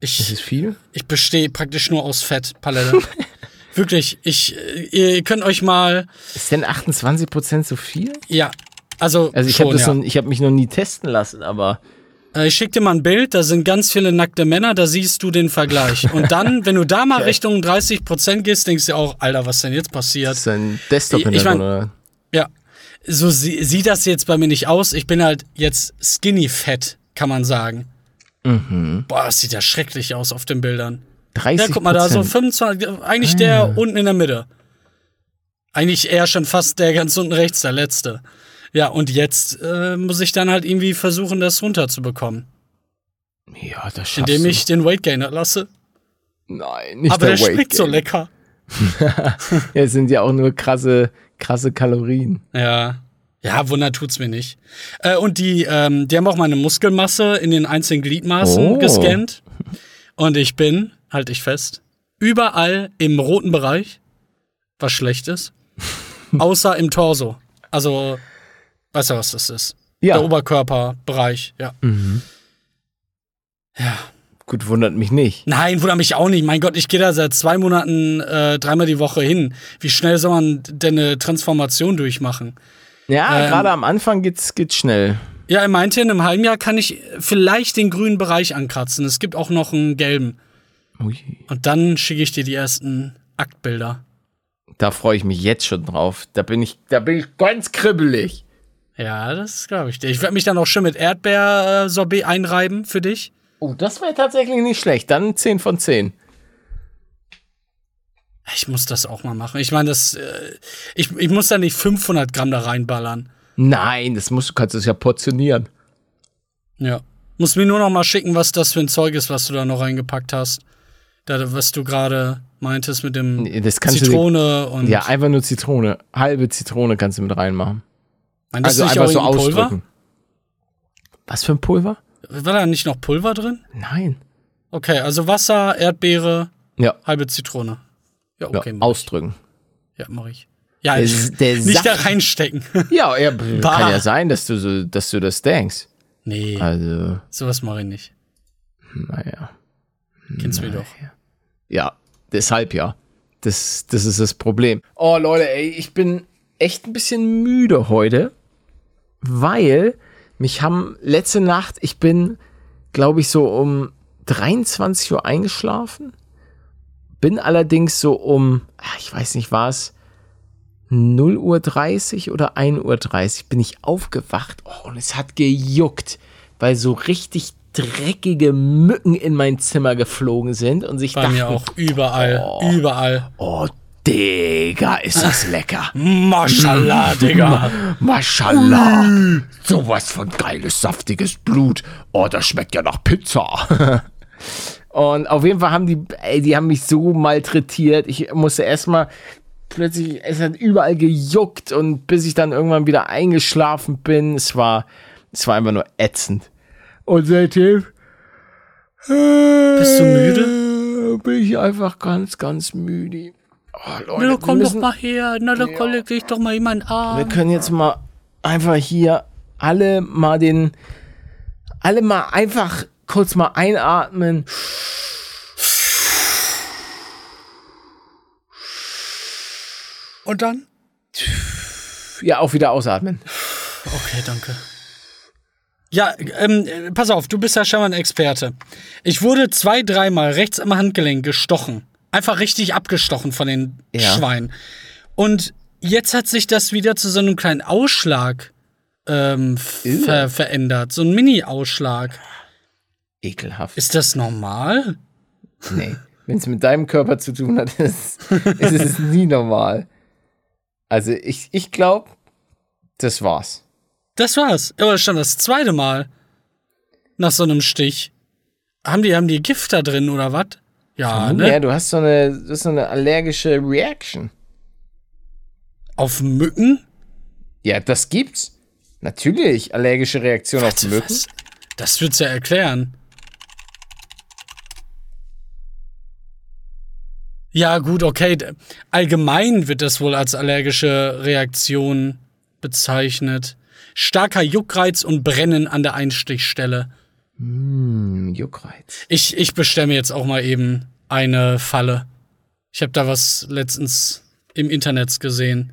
Ist Ich, es viel? ich bestehe praktisch nur aus Fett, Palette. [laughs] Wirklich, ich, äh, ihr könnt euch mal, Ist denn 28% so viel? ja, also, Also ich habe ja. noch, ich hab mich noch nie testen lassen, aber Äh, Ich schick dir mal ein Bild, da sind ganz viele nackte Männer, da siehst du den Vergleich. Und dann, [laughs] wenn du da mal Richtung 30% gehst, denkst du auch, Alter, was denn jetzt passiert? ist ein desktop Ich- mein- oder? Ja. So sie, sieht das jetzt bei mir nicht aus. Ich bin halt jetzt skinny fett. kann man sagen. Boah, das sieht ja schrecklich aus auf den Bildern. 30% Ja, guck mal, da so 25, eigentlich Ah. der unten in der Mitte. Eigentlich eher schon fast der ganz unten rechts, der letzte. Ja, und jetzt äh, muss ich dann halt irgendwie versuchen, das runterzubekommen. Ja, das schaffst Indem du. ich den Weight Gainer lasse. Nein, nicht Aber der, Weight schmeckt so Gain. lecker. [laughs] Ja, es sind ja auch nur krasse, krasse Kalorien. Ja. Ja, Wunder tut's mir nicht. Äh, und die, ähm, die haben auch meine Muskelmasse in den einzelnen Gliedmaßen Oh. gescannt. Und ich bin, halte ich fest, überall im roten Bereich, was schlecht ist. [laughs] außer im Torso. Also, weißt du, was das ist? Ja, Der Oberkörperbereich, ja. Ja. gut, wundert mich nicht. Nein, wundert mich auch nicht. Mein Gott, ich gehe da seit zwei Monaten äh, dreimal die Woche hin. Wie schnell soll man denn eine Transformation durchmachen? Ja, Ähm, gerade am Anfang geht's, geht's schnell. Ja, er meinte, in einem halben Jahr kann ich vielleicht den grünen Bereich ankratzen. Es gibt auch noch einen gelben. Ui. Und dann schicke ich dir die ersten Aktbilder. Da freue ich mich jetzt schon drauf. Da bin ich, da bin ich ganz kribbelig. Ja, das glaube ich dir. Ich werde mich dann auch schön mit Erdbeersorbet einreiben für dich. Oh, das wäre tatsächlich nicht schlecht. Dann 10 von 10. Ich muss das auch mal machen. Ich meine, das, äh, ich, ich muss da nicht 500 Gramm da reinballern. Nein, das musst du kannst es ja portionieren. Ja. Muss mir nur noch mal schicken, was das für ein Zeug ist, was du da noch reingepackt hast. Da, was du gerade meintest mit dem Nee, Zitrone und. Ja, einfach nur Zitrone. Halbe Zitrone kannst du mit reinmachen. Also einfach so ausdrücken. Was für ein Pulver? War da nicht noch Pulver drin? Nein. Okay, also Wasser, Erdbeere, Ja, halbe Zitrone. Ja, ja okay. mach, ausdrücken. ja, mach ich. Ja, Der, ich, [laughs] der nicht da Saft- reinstecken. [laughs] Ja, ja kann ja sein, dass du so, dass du das denkst. nee, Also, sowas mache ich nicht. naja. Kennst mich doch. Ja, deshalb ja. Das, das ist das Problem. Oh, Leute, ey, ich bin echt ein bisschen müde heute, weil mich haben letzte Nacht, ich bin, glaube ich, so um 23 Uhr eingeschlafen, bin allerdings so um, ah, ich weiß nicht was, 0 Uhr 30 oder 1 Uhr 30 bin ich aufgewacht oh, und es hat gejuckt, weil so richtig dreckige Mücken in mein Zimmer geflogen sind und sich Bei dachten, mir auch überall, Oh. überall. oh Digga, ist das lecker. Maschallah, Digga. Mashallah. Sowas von geiles, saftiges Blut. Oh, das schmeckt ja nach Pizza. [laughs] Und auf jeden Fall haben die, ey, die haben mich so malträtiert. Ich musste erstmal plötzlich, es hat überall gejuckt und bis ich dann irgendwann wieder eingeschlafen bin, es war, es war einfach nur ätzend. Und seitdem Bist du müde? bin ich einfach ganz, ganz müde. Oh, Leute, Na, wir komm doch müssen- mal her. Na, da leg dich doch mal jemand wir an. können jetzt mal einfach hier alle mal den, alle mal einfach kurz mal einatmen. Und dann? Ja, auch wieder ausatmen. Okay, danke. Ja, ähm, äh, pass auf, du bist ja schon mal ein Experte. Ich wurde zwei, dreimal rechts am Handgelenk gestochen. Einfach richtig abgestochen von den Ja. Schweinen. Und jetzt hat sich das wieder zu so einem kleinen Ausschlag ähm, ver verändert. So ein Mini-Ausschlag. Ekelhaft. Ist das normal? Nee. Wenn es mit deinem Körper zu tun hat, [laughs] ist, ist es nie normal. Also ich, ich glaube, das war's. Das war's. Aber schon das zweite Mal. Nach so einem Stich. Haben die, haben die Gift da drin oder was? Ja, ne? Ja, du hast so eine, du hast so eine allergische Reaction. Auf Mücken? Ja, das gibt's. Natürlich, allergische Reaktion auf Mücken. Was? Das wird's ja erklären. Ja, gut, okay. Allgemein wird das wohl als allergische Reaktion bezeichnet. Starker Juckreiz und Brennen an der Einstichstelle. Hm, Juckreiz. Ich, ich bestelle mir jetzt auch mal eben eine Falle. Ich habe da was letztens im Internet gesehen.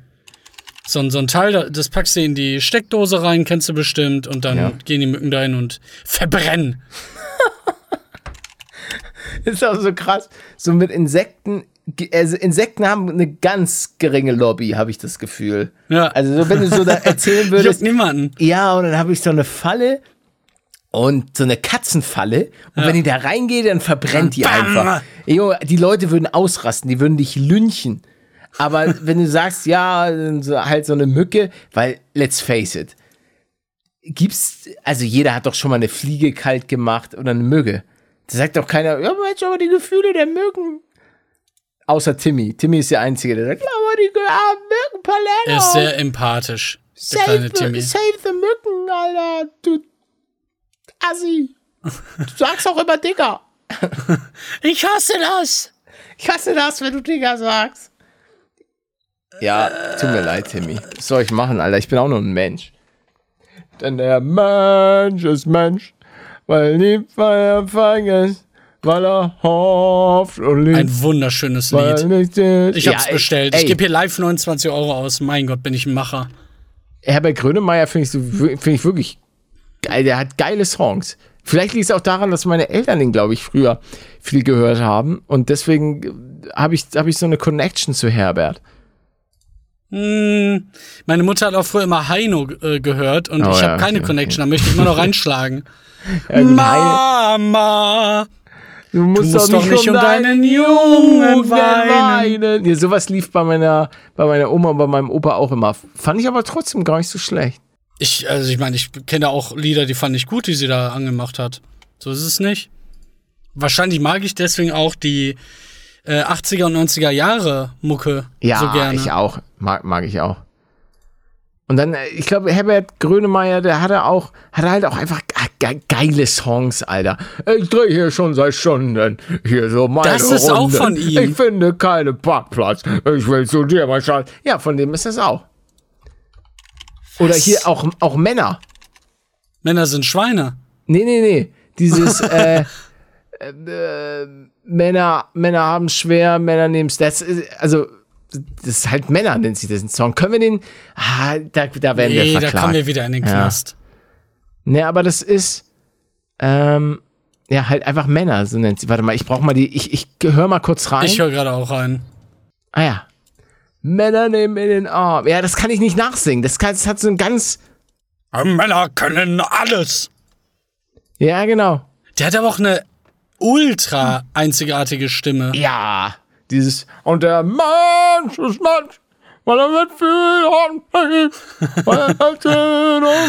So, ein- so ein Teil, da- das packst du in die Steckdose rein, kennst du bestimmt, und dann Ja. gehen die Mücken dahin und verbrennen. [laughs] Ist auch so krass. So mit Insekten. Also Insekten haben eine ganz geringe Lobby, habe ich das Gefühl. Ja. Also so, wenn du so da [laughs] erzählen Juckt würdest, niemanden. ja, und dann habe ich so eine Falle und so eine Katzenfalle. Und wenn die da reingeht, dann verbrennt die einfach. Jo, die Leute würden ausrasten, die würden dich lynchen. Aber [laughs] wenn du sagst, ja, halt so eine Mücke, weil, let's face it, gibt's, also jeder hat doch schon mal eine Fliege kalt gemacht oder eine Mücke. Da sagt doch keiner, ja, Mensch, aber die Gefühle der Mücken. Außer Timmy. Timmy ist der Einzige, der sagt, aber die armen Mücken, Palermo. Er ist sehr empathisch, der Save, the, Timmy. save the Mücken, Alter. Du Assi. Du sagst auch immer Digger. Ich hasse das! Ich hasse das, wenn du Digger sagst. Ja, tut mir leid, Timmy. Was soll ich machen, Alter? Ich bin auch nur ein Mensch. Denn der Mensch ist Mensch, weil er liebt, weil er feig ist, weil er hofft und liebt, Ein wunderschönes er Lied. Ich hab's Ja, bestellt. Ey, Ich gebe hier live 29 Euro aus. Mein Gott, bin ich ein Macher. Herbert Grönemeyer finde ich, so, find ich wirklich. Der hat geile Songs. Vielleicht liegt es auch daran, dass meine Eltern den, glaube ich, früher viel gehört haben. Und deswegen habe ich, hab ich so eine Connection zu Herbert. Hm, meine Mutter hat auch früher immer Heino äh, gehört und Oh ich ja, habe keine okay, Connection. Da möchte ich immer noch reinschlagen. [laughs] Ja, Mama! Du musst, musst doch nicht um deinen Jungen weinen. Ja, sowas lief bei meiner, bei meiner Oma und bei meinem Opa auch immer. Fand ich aber trotzdem gar nicht so schlecht. Ich, also ich meine, ich kenne auch Lieder, die fand ich gut, die sie da angemacht hat. So ist es nicht. Wahrscheinlich mag ich deswegen auch die äh, 80er und 90er Jahre Mucke Ja, so gerne. ich auch. Mag, mag ich auch. Und dann, äh, ich glaube, Herbert Grönemeyer, der hatte auch, hatte halt auch einfach ge geile Songs, Alter. Ich drehe hier schon seit Stunden hier so meine Das ist auch Runde. von ihm. Ich finde keinen Parkplatz. Ich will zu dir mal schauen. Ja, von dem ist das auch. Oder hier auch, auch Männer. Männer sind Schweine. Nee, nee, nee. Dieses, [laughs] äh, äh, äh, Männer, Männer haben schwer, Männer nehmen ist, also, das ist halt Männer, nennt sich das ein Song. Können wir den, ah, da, da werden Nee, wir da verklagt. kommen wir wieder in den Ja. Knast. Nee, aber das ist, ähm, ja, halt einfach Männer, so nennt sie. Warte mal, ich brauch mal die, ich, ich hör mal kurz rein. Ich höre gerade auch rein. ah ja. Männer nehmen in den Arm. Ja, das kann ich nicht nachsingen. Das, kann, das hat so ein ganz, Männer können alles. ja, genau. Der hat aber auch eine ultra einzigartige Stimme. Ja, dieses und der Mensch ist Mensch, weil er mit viel verliebt, weil er und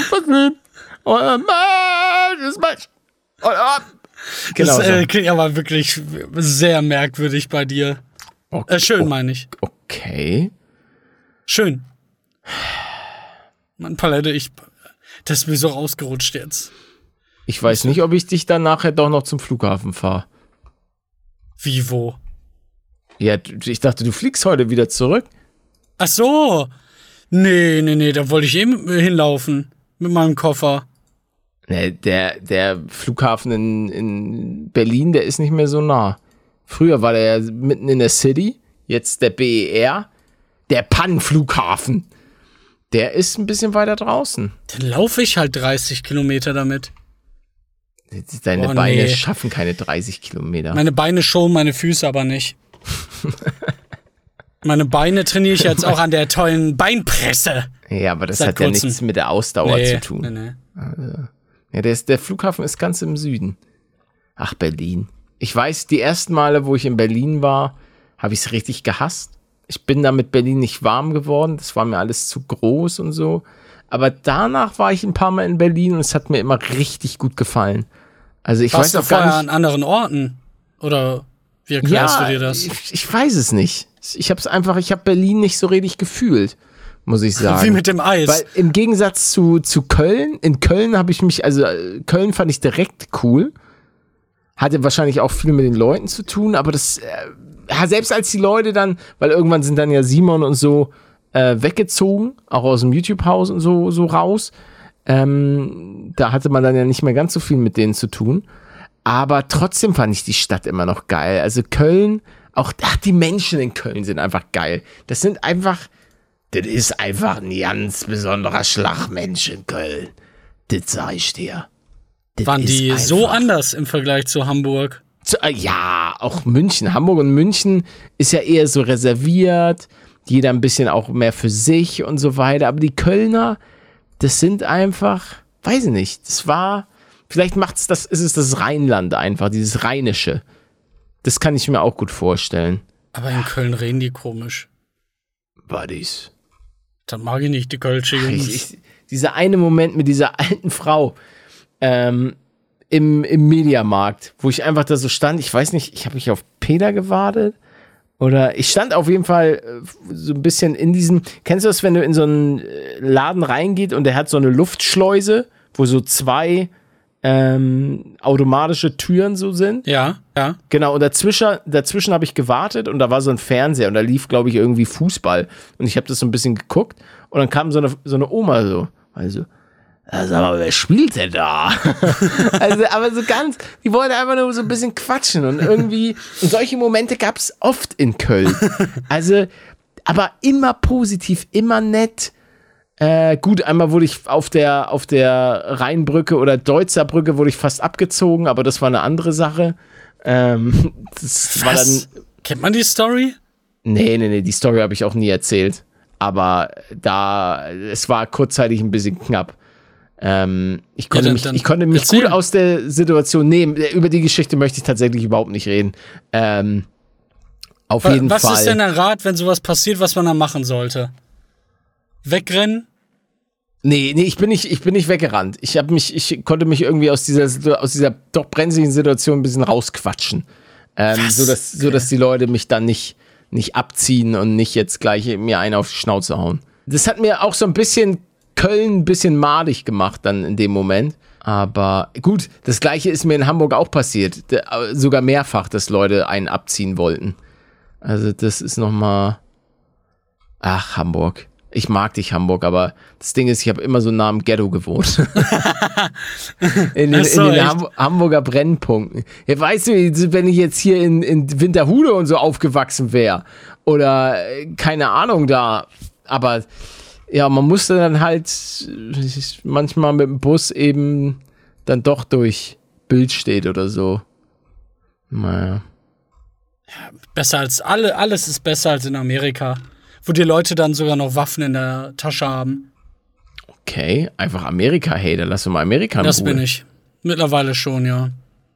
verliebt, und der Mensch ist Mensch. Und er, genau das so. äh, klingt aber wirklich sehr merkwürdig bei dir. okay. Äh, schön, meine ich. okay. Schön. Mann, Palette, ich. Das ist mir so rausgerutscht jetzt. Ich weiß nicht, ob ich dich dann nachher doch noch zum Flughafen fahre. Wie, wo? Ja, ich dachte, du fliegst heute wieder zurück. Ach so. Nee, nee, nee, da wollte ich eben hinlaufen. Mit meinem Koffer. Nee, der, der Flughafen in, in Berlin, der ist nicht mehr so nah. Früher war der ja mitten in der City, jetzt der BER, der Pannenflughafen. Der ist ein bisschen weiter draußen. Dann laufe ich halt 30 Kilometer damit. Deine Oh, Beine nee. schaffen keine 30 Kilometer. Meine Beine schon, meine Füße aber nicht. [laughs] meine Beine trainiere ich jetzt auch an der tollen Beinpresse. ja, aber das Seit hat ja kurzem. nichts mit der Ausdauer Nee, zu tun. nee, nee. Ja, der, ist, der Flughafen ist ganz im Süden. Ach, Berlin. Ich weiß, die ersten Male, wo ich in Berlin war, habe ich es richtig gehasst. Ich bin da mit Berlin nicht warm geworden. Das war mir alles zu groß und so. Aber danach war ich ein paar Mal in Berlin und es hat mir immer richtig gut gefallen. Also ich Warst weiß du auch gar vorher nicht. an anderen Orten? Oder wie erklärst du dir das? Ich, ich weiß es nicht. Ich habe es einfach, ich habe Berlin nicht so richtig gefühlt, muss ich sagen. Wie mit dem Eis. Weil im Gegensatz zu, zu Köln, in Köln habe ich mich, also Köln fand ich direkt cool. Hatte wahrscheinlich auch viel mit den Leuten zu tun, aber das, äh, ja, selbst als die Leute dann, weil irgendwann sind dann ja Simon und so äh, weggezogen, auch aus dem YouTube-Haus und so, so raus. Ähm, da hatte man dann ja nicht mehr ganz so viel mit denen zu tun. Aber trotzdem fand ich die Stadt immer noch geil. Also Köln, auch ach, die Menschen in Köln sind einfach geil. Das sind einfach, das ist einfach ein ganz besonderer Schlagmensch in Köln. Das sag ich dir. Das Waren die so anders im Vergleich zu Hamburg? Äh, ja, auch München. Hamburg und München ist ja eher so reserviert. Jeder ein bisschen auch mehr für sich und so weiter. Aber die Kölner, das sind einfach, weiß ich nicht, das war, Vielleicht macht's das, ist es das Rheinland einfach, dieses Rheinische. Das kann ich mir auch gut vorstellen. Aber in Köln reden die komisch. Buddies. Das mag ich nicht, die Kölsche Jungs. Ich, ich, dieser eine Moment mit dieser alten Frau ähm, im, im Mediamarkt, wo ich einfach da so stand, ich weiß nicht, ich habe mich auf Peter gewartet oder ich stand auf jeden Fall äh, so ein bisschen in diesem, kennst du das, wenn du in so einen äh, Laden reingeht und der hat so eine Luftschleuse, wo so zwei ähm, automatische Türen so sind? ja, ja. Genau, und dazwischen, dazwischen habe ich gewartet und da war so ein Fernseher und da lief, glaube ich, irgendwie Fußball. Und ich habe das so ein bisschen geguckt und dann kam so eine, so eine Oma so, also, sag mal, wer spielt denn da? [laughs] also, aber so ganz, die wollte einfach nur so ein bisschen quatschen und irgendwie, und solche Momente gab es oft in Köln. Also, aber immer positiv, immer nett. Äh, gut, einmal wurde ich auf der, auf der Rheinbrücke oder Deutzer Brücke wurde ich fast abgezogen, aber das war eine andere Sache. Ähm, das war dann. Was? Kennt man die Story? Nee, nee, nee, die Story habe ich auch nie erzählt. Aber da, es war kurzzeitig ein bisschen knapp. Ähm, ich konnte dann- mich, dann ich konnte mich gut aus der Situation nehmen. Über die Geschichte möchte ich tatsächlich überhaupt nicht reden. Ähm, auf jeden was Fall. ist denn der Rat, wenn sowas passiert, was man dann machen sollte? Wegrennen? Nee, nee, ich bin nicht, ich bin nicht weggerannt. Ich habe mich, ich konnte mich irgendwie aus dieser, aus dieser doch brenzligen Situation ein bisschen rausquatschen. Ähm, Was? so dass, so dass die Leute mich dann nicht, nicht abziehen und nicht jetzt gleich mir einen auf die Schnauze hauen. Das hat mir auch so ein bisschen Köln ein bisschen madig gemacht dann in dem Moment. Aber gut, das gleiche ist mir in Hamburg auch passiert. Da- Sogar mehrfach, dass Leute einen abziehen wollten. Also das ist nochmal. Ach, Hamburg. Ich mag dich, Hamburg, aber das Ding ist, ich habe immer so nah am Ghetto gewohnt. [laughs] in den, so, in den? Ham Hamburger Brennpunkten. Ja, weißt du, wenn ich jetzt hier in, in Winterhude und so aufgewachsen wäre oder äh, keine Ahnung da, aber ja, man musste dann halt manchmal mit dem Bus eben dann doch durch Bildstedt oder so. Naja. Besser als alle, alles ist besser als in Amerika. Wo die Leute dann sogar noch Waffen in der Tasche haben. Okay, einfach Amerika-Hater. Lass doch mal Amerika in Das Ruhe. bin ich. Mittlerweile schon, ja.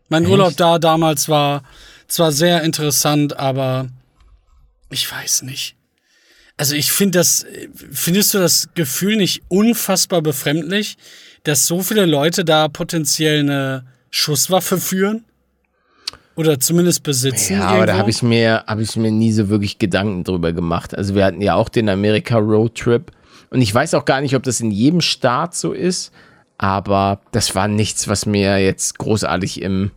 Mein Urlaub da damals war zwar sehr interessant, aber ich weiß nicht. Also ich finde das, findest du das Gefühl nicht unfassbar befremdlich, dass so viele Leute da potenziell eine Schusswaffe führen? Oder zumindest besitzen? Ja, aber da irgendwo? habe ich mir habe ich mir nie so wirklich Gedanken drüber gemacht. Also wir hatten ja auch den Amerika Roadtrip und ich weiß auch gar nicht, ob das in jedem Staat so ist, aber das war nichts, was mir jetzt großartig im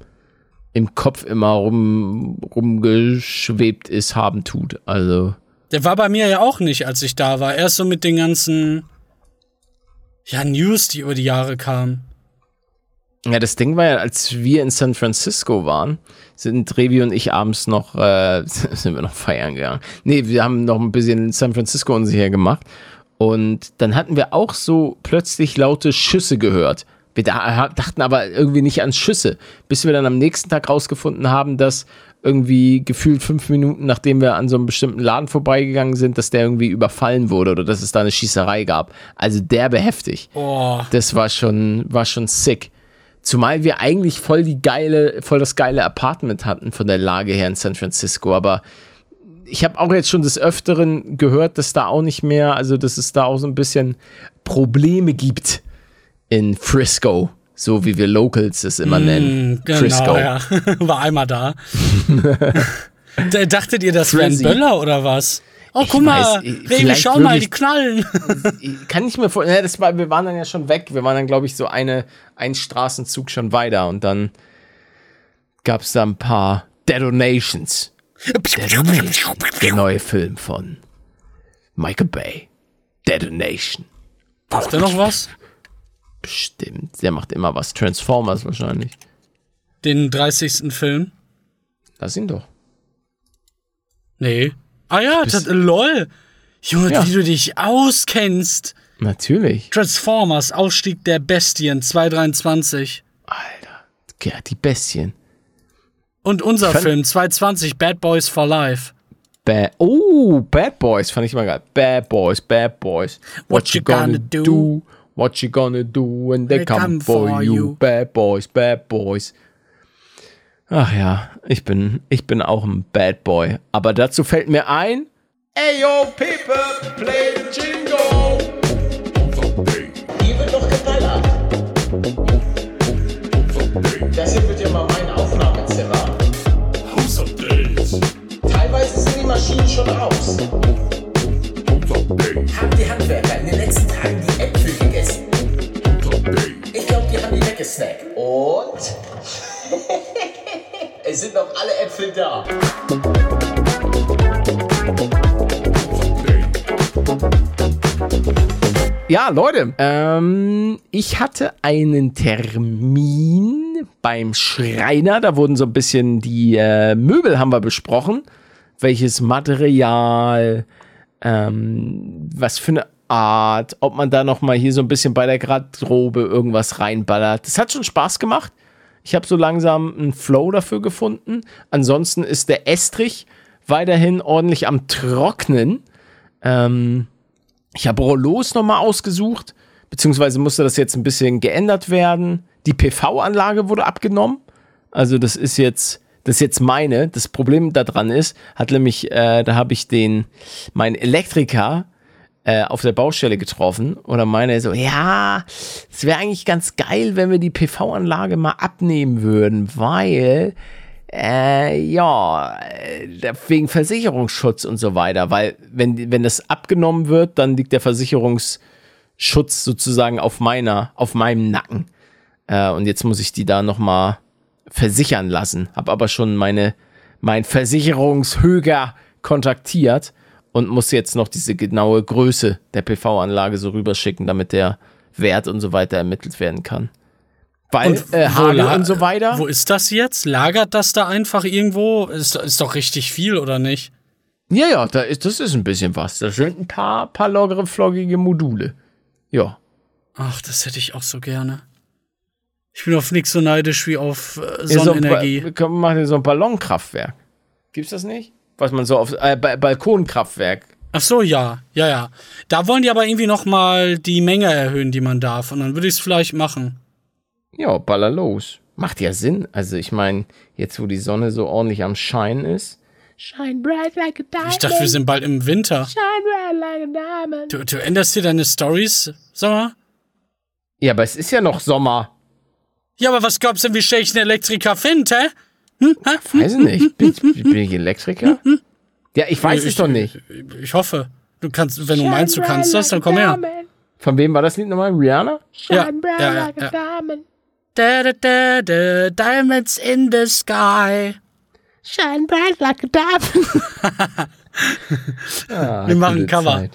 im Kopf immer rum rumgeschwebt ist, haben tut. Also Der war bei mir ja auch nicht, als ich da war. Erst so mit den ganzen ja, News, die über die Jahre kamen. Ja, das Ding war ja, als wir in San Francisco waren, sind Revi und ich abends noch, äh, [laughs] sind wir noch feiern gegangen. Nee, wir haben noch ein bisschen San Francisco unsicher gemacht. Und dann hatten wir auch so plötzlich laute Schüsse gehört. Wir da, dachten aber irgendwie nicht an Schüsse, bis wir dann am nächsten Tag rausgefunden haben, dass irgendwie gefühlt fünf Minuten, nachdem wir an so einem bestimmten Laden vorbeigegangen sind, dass der irgendwie überfallen wurde oder dass es da eine Schießerei gab. Also derbe heftig. Oh, Das war schon, war schon sick. Zumal wir eigentlich voll die geile, voll das geile Apartment hatten von der Lage her in San Francisco, aber ich habe auch jetzt schon des Öfteren gehört, dass da auch nicht mehr, also dass es da auch so ein bisschen Probleme gibt in Frisco, so wie wir Locals es immer nennen. genau, Frisco. ja. [laughs] War einmal da. [laughs] Da- Dachtet ihr, das wären Frizzy. Böller oder was? Oh, Ich guck mal, vielleicht schau mal, die knallen. [laughs] Kann ich mir vorstellen, ja, das war, wir waren dann ja schon weg. Wir waren dann, glaube ich, so eine, ein Straßenzug schon weiter und dann gab es da ein paar Detonations. Detonation. Der neue Film von Michael Bay. Detonation. Macht er noch was? Bestimmt. Der macht immer was. Transformers wahrscheinlich. Den 30. Film? Lass ihn doch. Nee. Ah ja, das, lol. Junge, Ja. wie du dich auskennst. Natürlich. Transformers, Ausstieg der Bestien, 223. Alter. Ja, die Bestien. Und unser Film, 220, Bad Boys for Life. Ba oh, Bad Boys fand ich immer geil. Bad Boys, Bad Boys. What you gonna do? What you gonna do when they, They come, come for, for you? you. Bad boys, bad boys. Ach ja, ich bin, ich bin auch ein Bad Boy. Aber dazu fällt mir ein. Ey yo, people, play the jingle. Hier wird noch geballert. Das hier wird ja mal mein Aufnahmezimmer. Teilweise sind die Maschinen schon aus. Haben die Handwerker in den letzten Tagen die Äpfel weggesnackt. Und? [laughs] es sind noch alle Äpfel da. Ja, Leute, ähm, ich hatte einen Termin beim Schreiner. Da wurden so ein bisschen die äh, Möbel haben wir besprochen. Welches Material, ähm, was für eine Art, ob man da noch mal hier so ein bisschen bei der Garderobe irgendwas reinballert. Das hat schon Spaß gemacht. Ich habe so langsam einen Flow dafür gefunden. Ansonsten ist der Estrich weiterhin ordentlich am Trocknen. Ähm, ich habe Rollos nochmal ausgesucht, beziehungsweise musste das jetzt ein bisschen geändert werden. Die PV-Anlage wurde abgenommen. Also das ist jetzt, das ist jetzt meine. Das Problem daran ist, hat nämlich, äh, da habe ich den, meinen Elektriker äh, auf der Baustelle getroffen oder meine so, ja, es wäre eigentlich ganz geil, wenn wir die PV-Anlage mal abnehmen würden, weil äh, ja, äh, wegen Versicherungsschutz und so weiter, weil wenn, wenn das abgenommen wird, dann liegt der Versicherungsschutz sozusagen auf meiner, auf meinem Nacken. Äh, und jetzt muss ich die da nochmal versichern lassen. Hab aber schon meine, mein Versicherungshöger kontaktiert und muss jetzt noch diese genaue Größe der PV-Anlage so rüberschicken, damit der Wert und so weiter ermittelt werden kann. Weil Und äh, wo Hagel und so weiter. Wo ist das jetzt? Lagert das da einfach irgendwo? Ist, ist doch richtig viel, oder nicht? Ja, ja, da ist, das ist ein bisschen was. Da sind ein paar, paar lockere, floggige Module. Ja. Ach, das hätte ich auch so gerne. Ich bin auf nichts so neidisch wie auf äh, Ja, so Sonnenenergie. Wir machen hier so ein Ballonkraftwerk. Gibt's das nicht? Was man so auf äh, ba Balkonkraftwerk. Ach so, ja, ja, ja. Da wollen die aber irgendwie noch mal die Menge erhöhen, die man darf. Und dann würde ich es vielleicht machen. Ja, baller los. Macht ja Sinn. Also ich meine, jetzt wo die Sonne so ordentlich am Schein ist. Shine bright like a diamond. Ich dachte, wir sind bald im Winter. Shine bright like a diamond. Du, du änderst dir deine Stories, mal. Ja, aber es ist ja noch Sommer. Ja, aber was glaubst du denn, wie schnell ich einen Elektriker finde, hä? Hm? Weiß ich nicht. Bin, bin ich Elektriker? Ja, ich weiß es doch nicht. Ich, ich hoffe. Du kannst, wenn du meinst, du kannst das, dann komm her. Von wem war das Lied nochmal? Rihanna? Ja, ja, ja, ja. Da, da, da, da, diamonds in the sky. Shine bright like a diamond. [laughs] ah, Wir machen ein Cover. Zeit.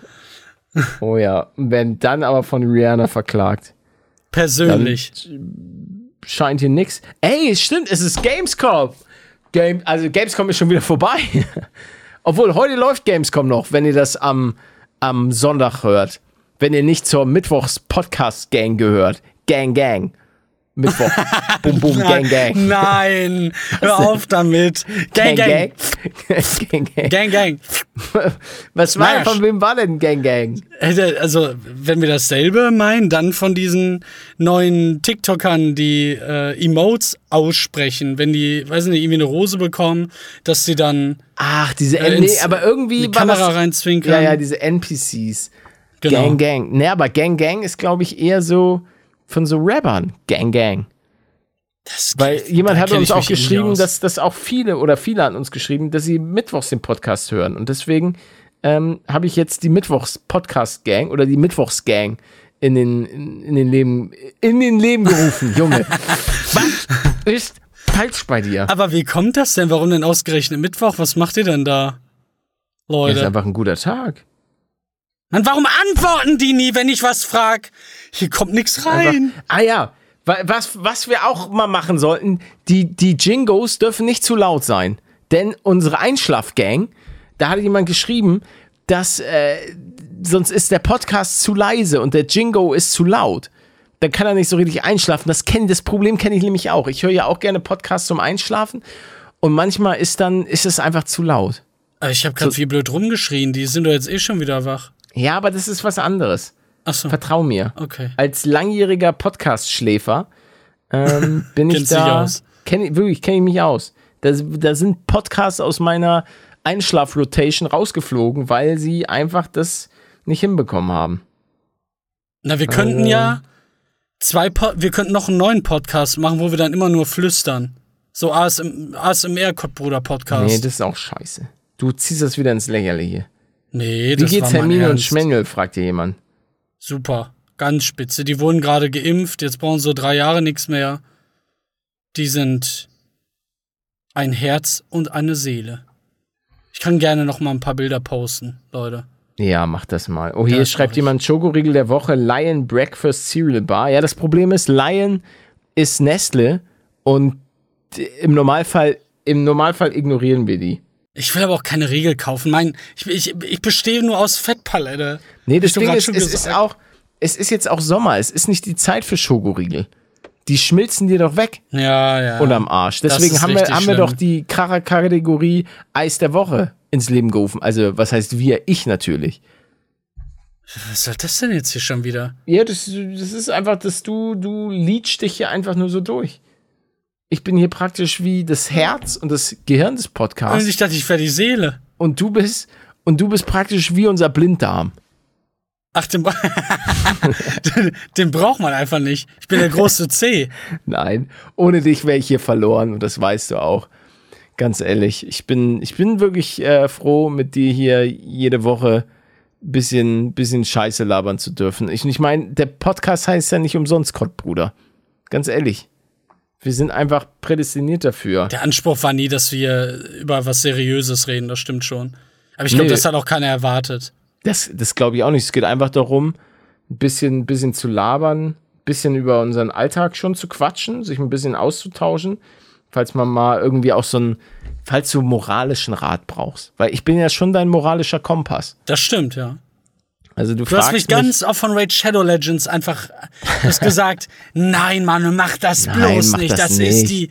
Oh ja, wenn dann aber von Rihanna verklagt, Persönlich. Scheint hier nix. Ey, stimmt, es ist Gamescom. Game, also Gamescom ist schon wieder vorbei. [laughs] Obwohl, heute läuft Gamescom noch, wenn ihr das am, am Sonntag hört. Wenn ihr nicht zur Mittwochs-Podcast-Gang gehört. Gang, Gang. Mittwoch. [laughs] Bum, bum, Gang, Gang. Nein, hör auf damit. Gang, gang. gang, gang. [laughs] Gang, gang. Was war denn, von wem war denn Gang, Gang? Also, wenn wir dasselbe meinen, dann von diesen neuen TikTokern, die äh, Emotes aussprechen, wenn die, weiß nicht, irgendwie eine Rose bekommen, dass sie dann Ach, diese, Äh, nee, ins- aber irgendwie die Kamera reinzwinkern. Ja, ja, diese NPCs. Genau. Gang, Gang. Nee, aber Gang, Gang ist, glaube ich, eher so von so Rappern. Gang, Gang. Das Weil jemand hat uns auch geschrieben, dass das auch viele oder viele an uns geschrieben, dass sie mittwochs den Podcast hören. Und deswegen ähm, habe ich jetzt die Mittwochs-Podcast-Gang oder die Mittwochs-Gang in den, in, in den Leben, in den Leben gerufen, Junge. [laughs] Was ist falsch bei dir? Aber wie kommt das denn? Warum denn ausgerechnet Mittwoch? Was macht ihr denn da? Das ist Leute. einfach ein guter Tag. Mann, warum antworten die nie, wenn ich was frag? Hier kommt nichts rein. Einfach, ah ja, wa- was, was wir auch mal machen sollten, die, die Jingos dürfen nicht zu laut sein. Denn unsere Einschlafgang, da hat jemand geschrieben, dass äh, sonst ist der Podcast zu leise und der Jingo ist zu laut. Dann kann er nicht so richtig einschlafen. Das, kenn, das Problem kenne ich nämlich auch. Ich höre ja auch gerne Podcasts zum Einschlafen und manchmal ist dann ist es einfach zu laut. Äh, Ich habe gerade viel blöd rumgeschrien. Die sind doch jetzt eh schon wieder wach. Ja, aber das ist was anderes. Achso, Vertrau mir. okay. Als langjähriger Podcast-Schläfer ähm, [laughs] bin ich da. aus. Kenn, ich- wirklich, kenne ich mich aus. Da, da sind Podcasts aus meiner Einschlafrotation rausgeflogen, weil sie einfach das nicht hinbekommen haben. Na, wir könnten Äh. ja zwei, po wir könnten noch einen neuen Podcast machen, wo wir dann immer nur flüstern. So ASM ASMR-Bruder-Podcast. Nee, das ist auch scheiße. Du ziehst das wieder ins Lächerliche. nee, Wie das geht's war mein Hermine und. Schmengel, fragt dir jemand. Super, ganz spitze. Die wurden gerade geimpft, jetzt brauchen sie drei Jahre nichts mehr. Die sind ein Herz und eine Seele. Ich kann gerne noch mal ein paar Bilder posten, Leute. Ja, mach das mal. Oh, hier Das schreibt jemand Schokoriegel der Woche, Lion Breakfast Cereal Bar. Ja, das Problem ist, Lion ist Nestle und im Normalfall, im Normalfall ignorieren wir die. Ich will aber auch keine Riegel kaufen. Mein, ich, ich, ich bestehe nur aus Fettpalette. Nee, das Ding ist, es ist auch, es ist jetzt auch Sommer. Es ist nicht die Zeit für Schokoriegel. Die schmilzen dir doch weg Ja, ja. unterm Arsch. Das Deswegen haben wir, haben wir doch die Kracher-Kategorie Eis der Woche ins Leben gerufen. Also, was heißt wir? Ich natürlich. Was soll das denn jetzt hier schon wieder? Ja, das, das ist einfach, dass du, du leadst dich hier einfach nur so durch. Ich bin hier praktisch wie das Herz und das Gehirn des Und Podcasts. ich dachte, ich wäre die Seele. Und du bist, und du bist praktisch wie unser Blinddarm. Ach, den, den, [laughs] den braucht man einfach nicht. Ich bin der große C. Nein, ohne dich wäre ich hier verloren und das weißt du auch. Ganz ehrlich, ich bin, ich bin wirklich äh, froh, mit dir hier jede Woche bisschen, bisschen Scheiße labern zu dürfen. Ich, ich meine, der Podcast heißt ja nicht umsonst Kottbruder. Ganz ehrlich. Wir sind einfach prädestiniert dafür. Der Anspruch war nie, dass wir über was Seriöses reden, das stimmt schon. Aber ich glaube, Nee. das hat auch keiner erwartet. Das, das glaube ich auch nicht. Es geht einfach darum, ein bisschen, bisschen zu labern, ein bisschen über unseren Alltag schon zu quatschen, sich ein bisschen auszutauschen, falls man mal irgendwie auch so einen, falls du moralischen Rat brauchst. Weil ich bin ja schon dein moralischer Kompass. Das stimmt, ja. Also du, Du hast fragst mich ganz auch von Raid Shadow Legends einfach du hast gesagt, [laughs] nein, Mann, mach das Nein, bloß mach nicht. das Das, nicht. ist die.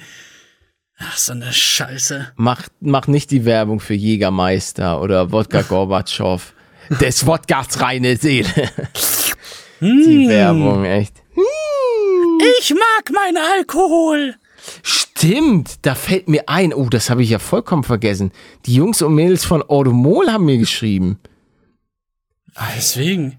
Ach, so eine Scheiße. mach, mach nicht die Werbung für Jägermeister oder Wodka Gorbatschow. Des Wodkas reine Seele. [laughs] die Werbung, echt. Ich mag meinen Alkohol. Stimmt, da fällt mir ein. Oh, das habe ich ja vollkommen vergessen. Die Jungs und Mädels von Automol haben mir geschrieben. Deswegen.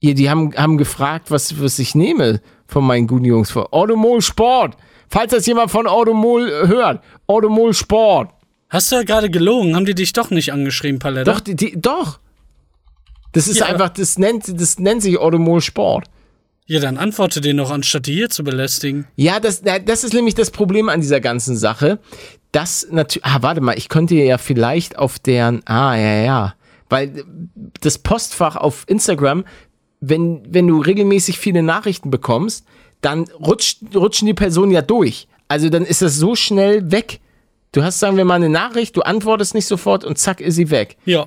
Ja, die haben, haben gefragt, was, was ich nehme von meinen guten Jungs. Von Automol Sport. Falls das jemand von Automol äh, hört. Automol Sport. Hast du ja gerade gelogen? Haben die dich doch nicht angeschrieben, Palette? Doch, die, die, doch. Das ist Ja, einfach, das nennt, das nennt sich Automol Sport. Ja, dann antworte den noch, anstatt die hier zu belästigen. Ja, das, das ist nämlich das Problem an dieser ganzen Sache. Das natürlich, ah, warte mal, ich könnte ja vielleicht auf deren, ah, ja, ja, weil das Postfach auf Instagram, wenn, wenn du regelmäßig viele Nachrichten bekommst, dann rutscht, rutschen die Personen ja durch. Also dann ist das so schnell weg. Du hast, sagen wir mal, eine Nachricht, du antwortest nicht sofort und zack ist sie weg. Ja.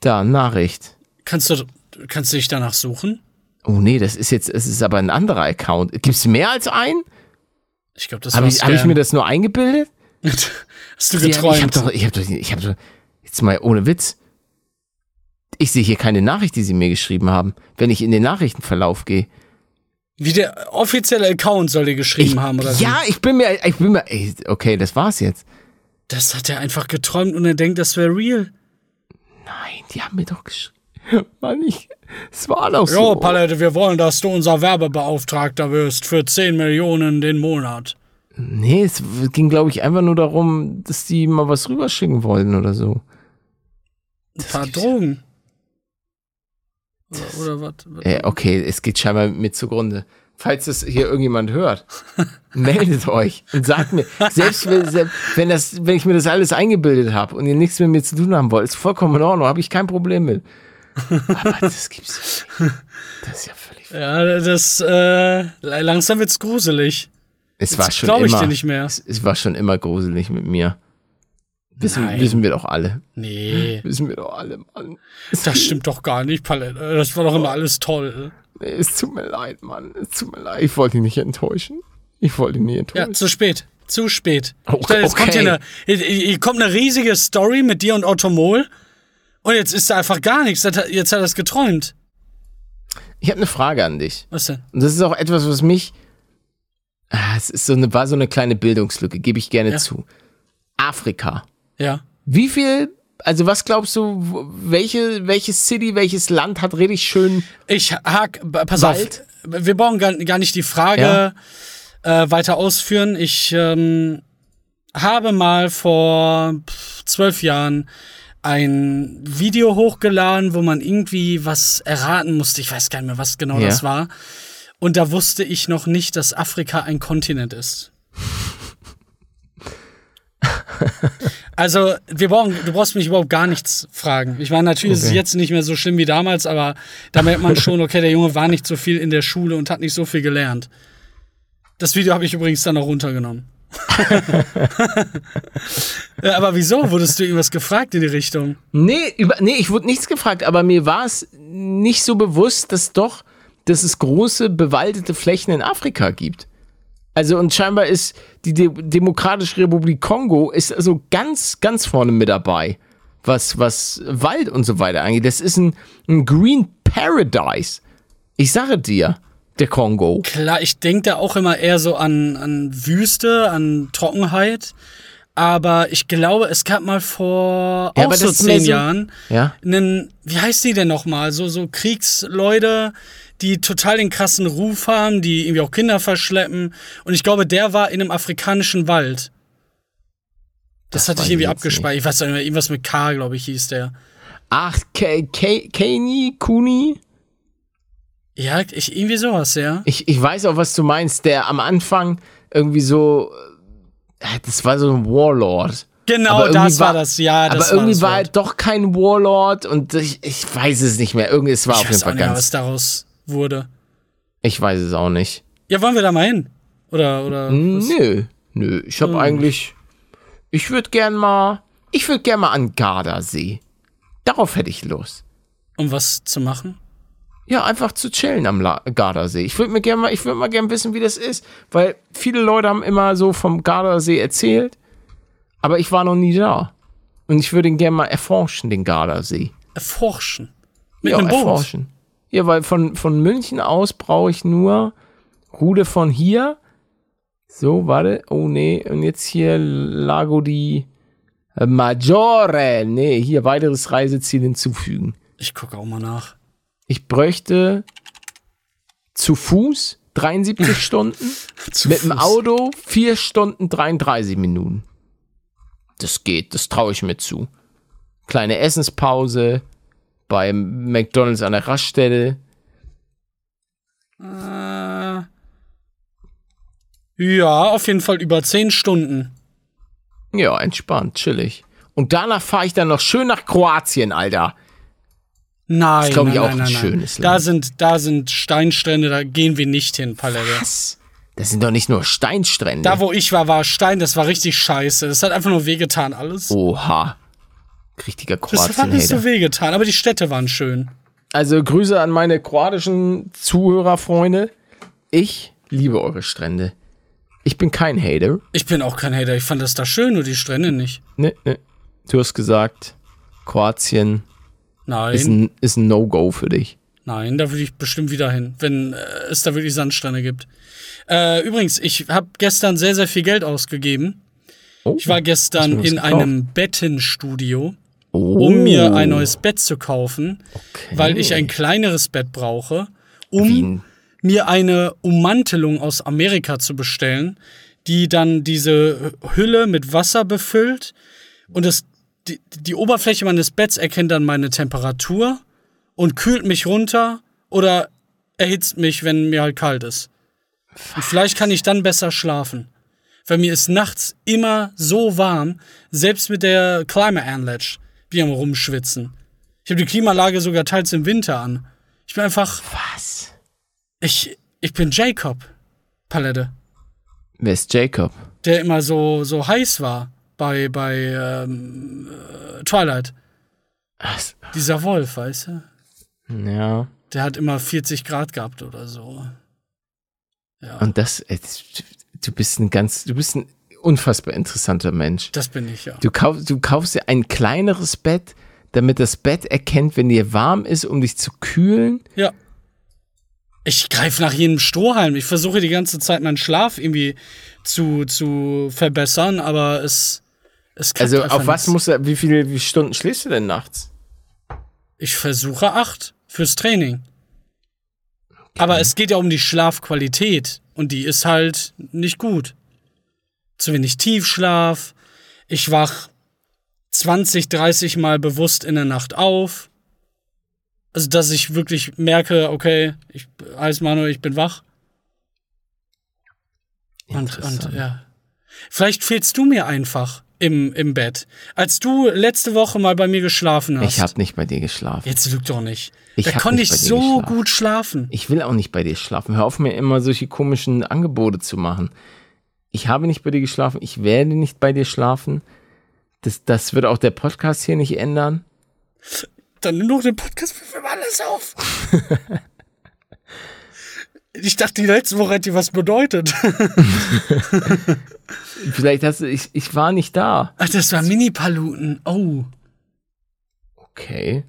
Da, Nachricht. Kannst du, kannst du dich danach suchen? Oh nee, das ist jetzt, es ist aber ein anderer Account. Gibt's mehr als einen? Ich glaube, das Habe ich, hab ich mir das nur eingebildet? [laughs] Hast du Ja, Ich hab geträumt? doch, ich hab doch, ich hab doch, jetzt mal ohne Witz. Ich sehe hier keine Nachricht, die sie mir geschrieben haben, wenn ich in den Nachrichtenverlauf gehe. Wie der offizielle Account soll dir geschrieben Ich, haben, oder wie? ja, ich bin mir, ich bin mir, ey, okay, das war's jetzt. Das hat er einfach geträumt und er denkt, das wäre real. Nein, die haben mir doch geschrieben. [laughs] Mann, ich, es war doch Jo, so. Palette, wir wollen, dass du unser Werbebeauftragter wirst für 10 Millionen den Monat. Nee, es ging, glaube ich, einfach nur darum, dass die mal was rüberschicken wollten oder so. Ein paar Drogen. Oder, oder was? Äh, okay, es geht scheinbar mit zugrunde. Falls das hier irgendjemand hört, [laughs] meldet euch und sagt mir, selbst wenn, wenn, das, wenn ich mir das alles eingebildet habe und ihr nichts mit mir zu tun haben wollt, ist vollkommen in Ordnung, habe ich kein Problem mit. Aber [laughs] das gibt's nicht. Das ist ja völlig. Ja, das, äh, langsam wird's gruselig. Es war Jetzt schon glaub ich immer. dir nicht mehr. Es, es war schon immer gruselig mit mir. Wissen, Nein. wissen wir doch alle. Nee, Wissen wir doch alle, Mann. das stimmt doch gar nicht, Palette. Das war doch immer alles toll. Nee, es tut mir leid, Mann. Es tut mir leid. Ich wollte ihn nicht enttäuschen. Ich wollte ihn nicht enttäuschen. Ja, zu spät. Zu spät. Okay, Stell dir, Jetzt kommt hier, eine, hier, kommt eine riesige Story mit dir und Otto Mohl. Und jetzt ist da einfach gar nichts. Jetzt hat er es geträumt. Ich habe eine Frage an dich. Was denn? Und das ist auch etwas, was mich. Ah, es ist so eine, war so eine kleine Bildungslücke, gebe ich gerne Ja. zu. Afrika. Ja. Wie viel, also was glaubst du, welche, welches City, welches Land hat richtig schön. Ich hak, pass Wald? auf. Wir brauchen gar, gar nicht die Frage äh, weiter ausführen. Ich ähm, habe mal vor zwölf Jahren ein Video hochgeladen, wo man irgendwie was erraten musste. Ich weiß gar nicht mehr, was genau Ja. das war. Und da wusste ich noch nicht, dass Afrika ein Kontinent ist. [laughs] Also, wir brauchen, du brauchst mich überhaupt gar nichts fragen. Ich meine, natürlich ist es Okay. jetzt nicht mehr so schlimm wie damals, aber da merkt man schon, okay, der Junge war nicht so viel in der Schule und hat nicht so viel gelernt. Das Video habe ich übrigens dann auch runtergenommen. Ja, [laughs] aber wieso? Wurdest du irgendwas gefragt in die Richtung? Nee, über, nee, ich wurde nichts gefragt, aber mir war es nicht so bewusst, dass doch, dass es große bewaldete Flächen in Afrika gibt. Also und scheinbar ist die De Demokratische Republik Kongo ist also ganz, ganz vorne mit dabei, was, was Wald und so weiter angeht. Das ist ein, ein Green Paradise. Ich sage dir, der Kongo. Klar, ich denke da auch immer eher so an, an Wüste, an Trockenheit. Aber ich glaube, es gab mal vor Ja, auch so zehn Jahren Ja? einen, wie heißt die denn nochmal? So, so Kriegsleute, die total den krassen Ruf haben, die irgendwie auch Kinder verschleppen. Und ich glaube, der war in einem afrikanischen Wald. Das, Das hatte ich irgendwie abgespeichert. Ich weiß nicht mehr, irgendwas mit K, glaube ich, hieß der. Ach, Keni, Kuni? Ja, ich, irgendwie sowas, ja. Ich, ich weiß auch, was du meinst, der am Anfang irgendwie so. äh, Das war so ein Warlord. Genau, das war das, ja, das aber irgendwie war Wort. halt doch kein Warlord und ich, ich weiß es nicht mehr. Irgendwie, es war Ich auf jeden Fall nicht mehr, ganz. was daraus wurde. Ich weiß es auch nicht. Ja, wollen wir da mal hin? Oder, oder? was? Nö, nö. Ich Hm. habe eigentlich. Ich würde gern mal. Ich würde gern mal an Gardasee. Darauf hätte ich Lust. Um was zu machen? Ja, einfach zu chillen am La Gardasee. Ich würde mir gerne mal, ich würde mal gern wissen, wie das ist, weil viele Leute haben immer so vom Gardasee erzählt, aber ich war noch nie da. Und ich würde ihn gerne mal erforschen, den Gardasee. Erforschen. Mit ja, einem Boot. erforschen. Ja, weil von, von München aus brauche ich nur Rude von hier. So, warte. Oh, nee. Und jetzt hier Lago di äh, Maggiore. Nee, hier weiteres Reiseziel hinzufügen. Ich gucke auch mal nach. Ich bräuchte zu Fuß 73 [laughs] Stunden, mit dem Fuß. Auto 4 Stunden 33 Minuten. Das geht, das traue ich mir zu. Kleine Essenspause beim McDonalds an der Raststätte. Äh, ja, auf jeden Fall über 10 Stunden. Ja, entspannt, chillig. Und danach fahre ich dann noch schön nach Kroatien, Alter. Nein, ist, glaub ich, nein, auch nein, ein nein, schönes Da Land. sind, da sind Steinstrände, da gehen wir nicht hin, Palette. Was? Das sind doch nicht nur Steinstrände. Da, wo ich war, war Stein, das war richtig scheiße. Das hat einfach nur wehgetan, alles. Oha. Richtiger das hat nicht so wehgetan, aber die Städte waren schön. Also Grüße an meine kroatischen Zuhörerfreunde. Ich liebe eure Strände. Ich bin kein Hater. Ich bin auch kein Hater, ich fand das da schön, nur die Strände nicht. Ne, ne. Du hast gesagt, Kroatien Nein, ist ein, ist ein No-Go für dich. nein, da würde ich bestimmt wieder hin, wenn äh, es da wirklich Sandstrände gibt. Äh, übrigens, ich habe gestern sehr, sehr viel Geld ausgegeben. Oh, Ich war gestern in gekauft? einem Bettenstudio, oh, um mir ein neues Bett zu kaufen, okay. weil ich ein kleineres Bett brauche, um Wie ein- mir eine Ummantelung aus Amerika zu bestellen, die dann diese Hülle mit Wasser befüllt und das, die, die Oberfläche meines Betts erkennt dann meine Temperatur und kühlt mich runter oder erhitzt mich, wenn mir halt kalt ist. Und vielleicht kann ich dann besser schlafen. Weil mir ist nachts immer so warm, selbst mit der Klimaanlage, wie am Rumschwitzen. Ich habe die Klimaanlage sogar teils im Winter an. Ich bin einfach Was? ich, ich bin Jacob, Palette, Wer ist Jacob? der immer so, so heiß war bei, bei ähm, äh, Twilight. Was? Dieser Wolf, weißt du? Ja. Der hat immer 40 Grad gehabt oder so. Ja, Und das, äh, du bist ein ganz, du bist ein unfassbar interessanter Mensch. das bin ich ja. Du, kauf, du kaufst dir ein kleineres Bett, damit das Bett erkennt, wenn dir warm ist, um dich zu kühlen. Ja, Ich greife nach jedem Strohhalm. Ich versuche die ganze Zeit meinen Schlaf irgendwie zu, zu verbessern, aber es, es Also auf was nicht. muss er, wie viele wie Stunden schläfst du denn nachts? Ich versuche acht fürs Training. Aber es geht ja um die Schlafqualität und die ist halt nicht gut. Zu wenig Tiefschlaf. Ich wach 20, 30 Mal bewusst in der Nacht auf. Also, dass ich wirklich merke, okay, ich heißt Manuel, ich bin wach. Und, und Interessant. ja. Vielleicht fehlst du mir einfach im, im Bett. Als du letzte Woche mal bei mir geschlafen hast. Ich habe nicht bei dir geschlafen. Jetzt lüg doch nicht. Ich da konnte nicht ich so geschlafen. gut schlafen. Ich will auch nicht bei dir schlafen. Hör auf, mir immer solche komischen Angebote zu machen. Ich habe nicht bei dir geschlafen. Ich werde nicht bei dir schlafen. Das, das wird auch der Podcast hier nicht ändern. Dann nimm doch den Podcast für alles auf. [laughs] ich dachte, die letzte Woche hätte dir was bedeutet. [laughs] Vielleicht hast du, ich, ich war nicht da. Ach, das war Mini-Paluten. Oh. Okay.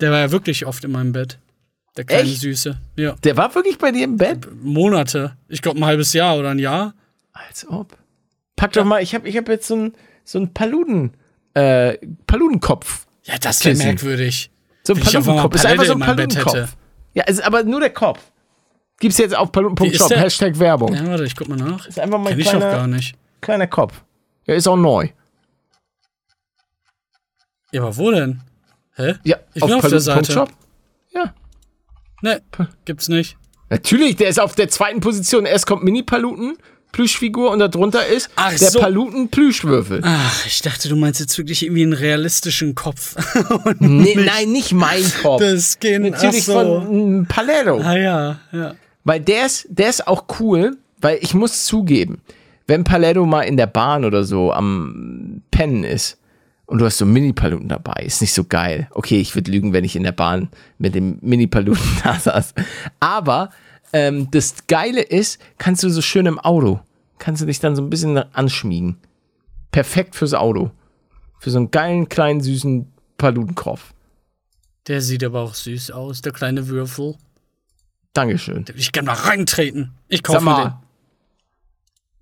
Der war ja wirklich oft in meinem Bett. Der kleine Echt? Süße. Ja. Der war wirklich bei dir im Bett? Monate. Ich glaube, ein halbes Jahr oder ein Jahr. Als ob. Pack doch mal, ich habe ich hab jetzt so einen so einen Paluden, äh, Paludenkopf. Ja, das wäre merkwürdig. So ein auf Paludenkopf. Ist einfach so in ein. Paludenkopf. Ja, ist aber nur der Kopf. Gibt's jetzt auf paluden.shop, der? Hashtag Werbung. Ja, warte, ich guck mal nach. Ist einfach mal Kenn ein ich kleiner, gar nicht. kleiner Kopf. Ja, ist auch neu. Ja, aber wo denn? Hä? Ja, Ich bin auf der Seite. paluden.shop. Ja. Ne, gibt's nicht. Natürlich, der ist auf der zweiten Position. Erst kommt Mini-Paluten, Plüschfigur und darunter ist Ach der so. Paluten-Plüschwürfel. Ach, ich dachte, du meinst jetzt wirklich irgendwie einen realistischen Kopf. [laughs] Nee, nein, nicht mein Kopf. das gehen Natürlich so. von mm, Paletto. Ah ja, ja. Weil der ist, der ist auch cool, weil ich muss zugeben, wenn Paletto mal in der Bahn oder so am Pennen ist und du hast so Mini-Paluten dabei, ist nicht so geil. Okay, ich würde lügen, wenn ich in der Bahn mit dem Mini-Paluten [laughs] da saß. Aber ähm, das Geile ist, kannst du so schön im Auto, kannst du dich dann so ein bisschen anschmiegen. Perfekt fürs Auto. Für so einen geilen, kleinen, süßen Palutenkopf. Der sieht aber auch süß aus, der kleine Würfel. Dankeschön. Ich kann mal reintreten. Ich kaufe mir den. mal.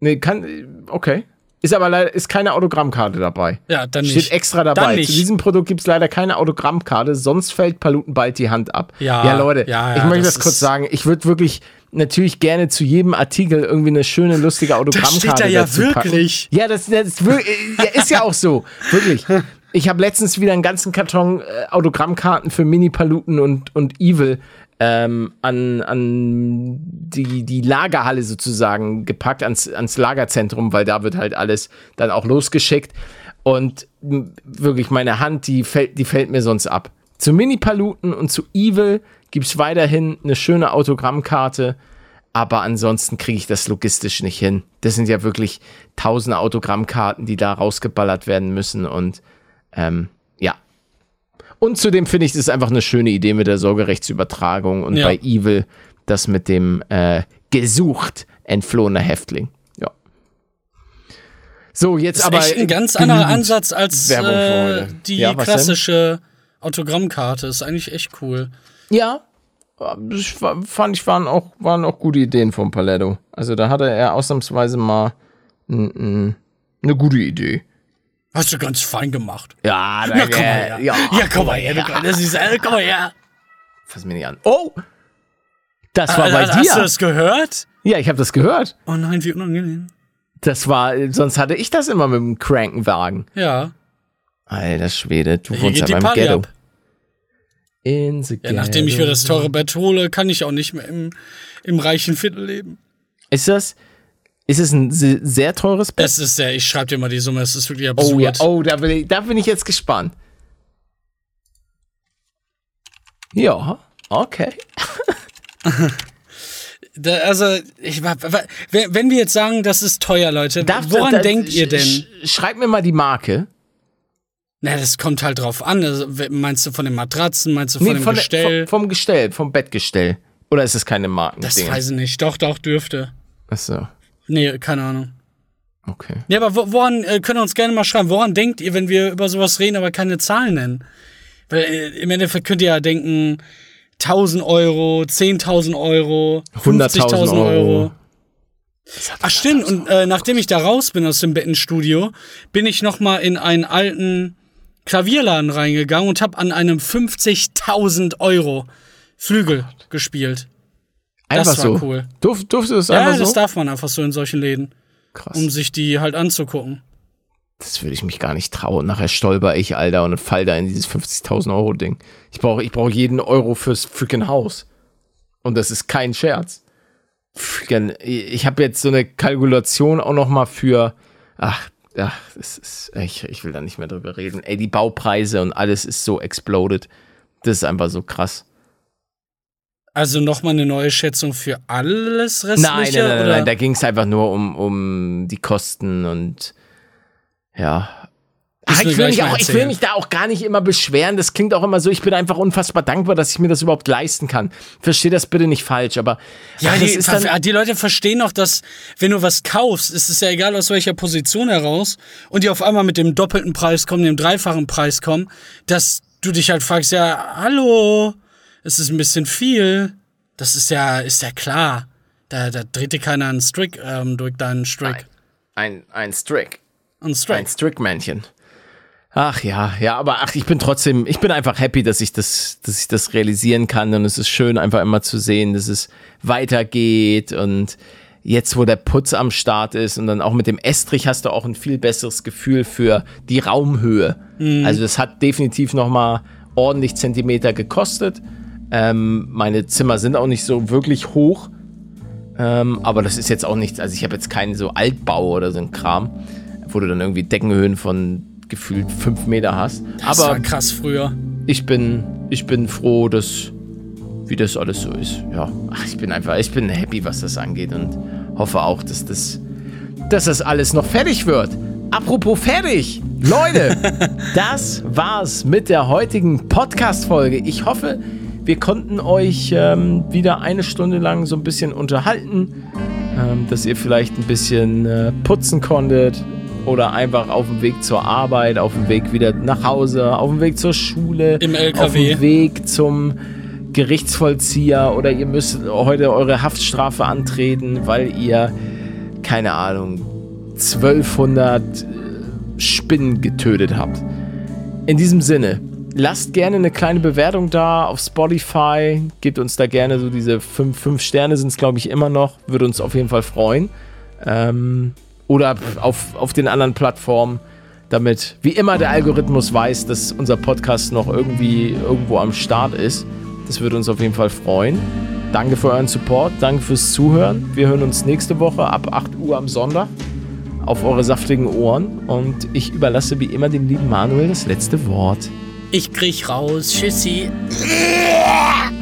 Nee, kann, okay. Ist aber leider, ist keine Autogrammkarte dabei. Ja, dann Steht nicht. extra dabei. Zu diesem Produkt gibt es leider keine Autogrammkarte, sonst fällt Paluten bald die Hand ab. Ja, ja Leute, ja, ja, ich möchte das das, kurz sagen. Ich würde wirklich natürlich gerne zu jedem Artikel irgendwie eine schöne, lustige Autogrammkarte steht da ja dazu packen. wirklich. Ja, das, das ist, wir- ja, ist ja auch so. Wirklich. Ich habe letztens wieder einen ganzen Karton äh, Autogrammkarten für Mini-Paluten und, und Evil ähm, an, an die, die Lagerhalle sozusagen gepackt, ans, ans Lagerzentrum, weil da wird halt alles dann auch losgeschickt. Und wirklich, meine Hand, die fällt, die fällt mir sonst ab. Zu Mini-Paluten und zu Evil gibt es weiterhin eine schöne Autogrammkarte. Aber ansonsten kriege ich das logistisch nicht hin. Das sind ja wirklich tausende Autogrammkarten, die da rausgeballert werden müssen. Und ähm. Und zudem finde ich, das ist einfach eine schöne Idee mit der Sorgerechtsübertragung und Ja. bei Evil das mit dem äh, gesucht entflohener Häftling. Ja. So, jetzt Das ist aber. echt ein ganz anderer Ansatz als äh, die Ja, was denn? klassische Autogrammkarte. Ist eigentlich echt cool. Ja. Das war- fand ich, waren auch, waren auch gute Ideen vom Paletto. Also da hatte er ausnahmsweise mal eine gute Idee. Hast du ganz fein gemacht. Ja, Ja, komm mal her. Ja, komm mal her, du kleine Süße. Äh, Komm mal her. Fass mir nicht an. Oh! Das war Äh, bei Hast du dir. das gehört? Ja, ich habe das gehört. Oh nein, wie unangenehm. Das war, sonst hatte ich das immer mit dem Krankenwagen. Ja. Alter Schwede, du Hier wohnst ja beim Party Ghetto. ab. In the Ja, nachdem ich mir das teure Bett hole, kann ich auch nicht mehr im, im reichen Viertel leben. Ist das, ist es ein se- sehr teures Bett? Es ist sehr, ich schreibe dir mal die Summe, es ist wirklich absurd. Oh ja, oh, da bin ich, da bin ich jetzt gespannt. Ja, okay. [laughs] Da, also, ich, wenn wir jetzt sagen, das ist teuer, Leute, Darf- woran da- denkt ihr denn? sch- Schreib mir mal die Marke. Na, das kommt halt drauf an. Also, meinst du von den Matratzen, meinst du von dem von Gestell? vom, vom Gestell, vom Bettgestell. Oder ist es keine Marken? das weiß ich nicht. Doch, doch, dürfte. Achso, Nee, keine Ahnung. okay. Ja, aber wo, woran, äh, könnt ihr uns gerne mal schreiben, woran denkt ihr, wenn wir über sowas reden, aber keine Zahlen nennen? Weil äh, im Endeffekt könnt ihr ja denken, 1000 Euro, 10.000 Euro, 100.000 50.000 Euro. Euro. Ach stimmt, und äh, nachdem ich da raus bin aus dem Bettenstudio, bin ich noch mal in einen alten Klavierladen reingegangen und habe an einem 50.000 Euro Flügel gespielt. Einfach Das war so. cool. Durf, durfte es Ja, einfach das so? darf man einfach so in solchen Läden, Krass. um sich die halt anzugucken. Das würde ich mich gar nicht trauen. Nachher stolper ich, Alter, und fall da in dieses 50.000 Euro Ding. Ich brauche ich brauch jeden Euro fürs freaking Haus. Und das ist kein Scherz. Ich habe jetzt so eine Kalkulation auch noch mal für, ach, ach, das ist, ich, ich will da nicht mehr drüber reden. Ey, die Baupreise und alles ist so exploded. Das ist einfach so krass. Also noch mal eine neue Schätzung für alles restliche? Nein, nein, nein, oder? nein, da ging es einfach nur um, um die Kosten und ja. Ach, ich, will mich auch, ich will mich da auch gar nicht immer beschweren. Das klingt auch immer so, ich bin einfach unfassbar dankbar, dass ich mir das überhaupt leisten kann. Verstehe das bitte nicht falsch, aber Ja, ach, die, dann, die Leute verstehen doch, dass wenn du was kaufst, ist es ja egal aus welcher Position heraus und die auf einmal mit dem doppelten Preis kommen, dem dreifachen Preis kommen, dass du dich halt fragst, ja, hallo, es ist ein bisschen viel. Das ist ja, ist ja klar. Da, da dreht dir keiner einen Strick ähm, durch deinen Strick. ein, ein Strick. Ein Ein Strick. Strickmännchen. Ach ja, ja, aber ach, ich bin trotzdem, ich bin einfach happy, dass ich das, dass ich das realisieren kann und es ist schön, einfach immer zu sehen, dass es weitergeht und jetzt, wo der Putz am Start ist und dann auch mit dem Estrich hast du auch ein viel besseres Gefühl für die Raumhöhe. Also das hat definitiv nochmal ordentlich Zentimeter gekostet. Ähm, meine Zimmer sind auch nicht so wirklich hoch. Ähm, aber das ist jetzt auch nichts, also ich habe jetzt keinen so Altbau oder so ein Kram, wo du dann irgendwie Deckenhöhen von gefühlt fünf Meter hast. Das aber war krass früher. ich bin, ich bin froh, dass, wie das alles so ist. Ja, Ach, ich bin einfach, ich bin happy, was das angeht und hoffe auch, dass das, dass das alles noch fertig wird. Apropos fertig, Leute, [laughs] das war's mit der heutigen Podcast-Folge. Ich hoffe, wir konnten euch ähm, wieder eine Stunde lang so ein bisschen unterhalten, ähm, dass ihr vielleicht ein bisschen äh, putzen konntet oder einfach auf dem Weg zur Arbeit, auf dem Weg wieder nach Hause, auf dem Weg zur Schule, Im auf LKW. dem Weg zum Gerichtsvollzieher oder ihr müsst heute eure Haftstrafe antreten, weil ihr, keine Ahnung, 1200 äh, Spinnen getötet habt. In diesem Sinne, lasst gerne eine kleine Bewertung da auf Spotify. Gebt uns da gerne so diese 5, 5 Sterne sind es, glaube ich, immer noch. Würde uns auf jeden Fall freuen. Ähm, oder auf, auf den anderen Plattformen, damit wie immer der Algorithmus weiß, dass unser Podcast noch irgendwie irgendwo am Start ist. Das würde uns auf jeden Fall freuen. Danke für euren Support, danke fürs Zuhören. Wir hören uns nächste Woche ab 8 Uhr am Sonntag auf eure saftigen Ohren und ich überlasse wie immer dem lieben Manuel das letzte Wort. Ich krieg raus. Tschüssi. [laughs]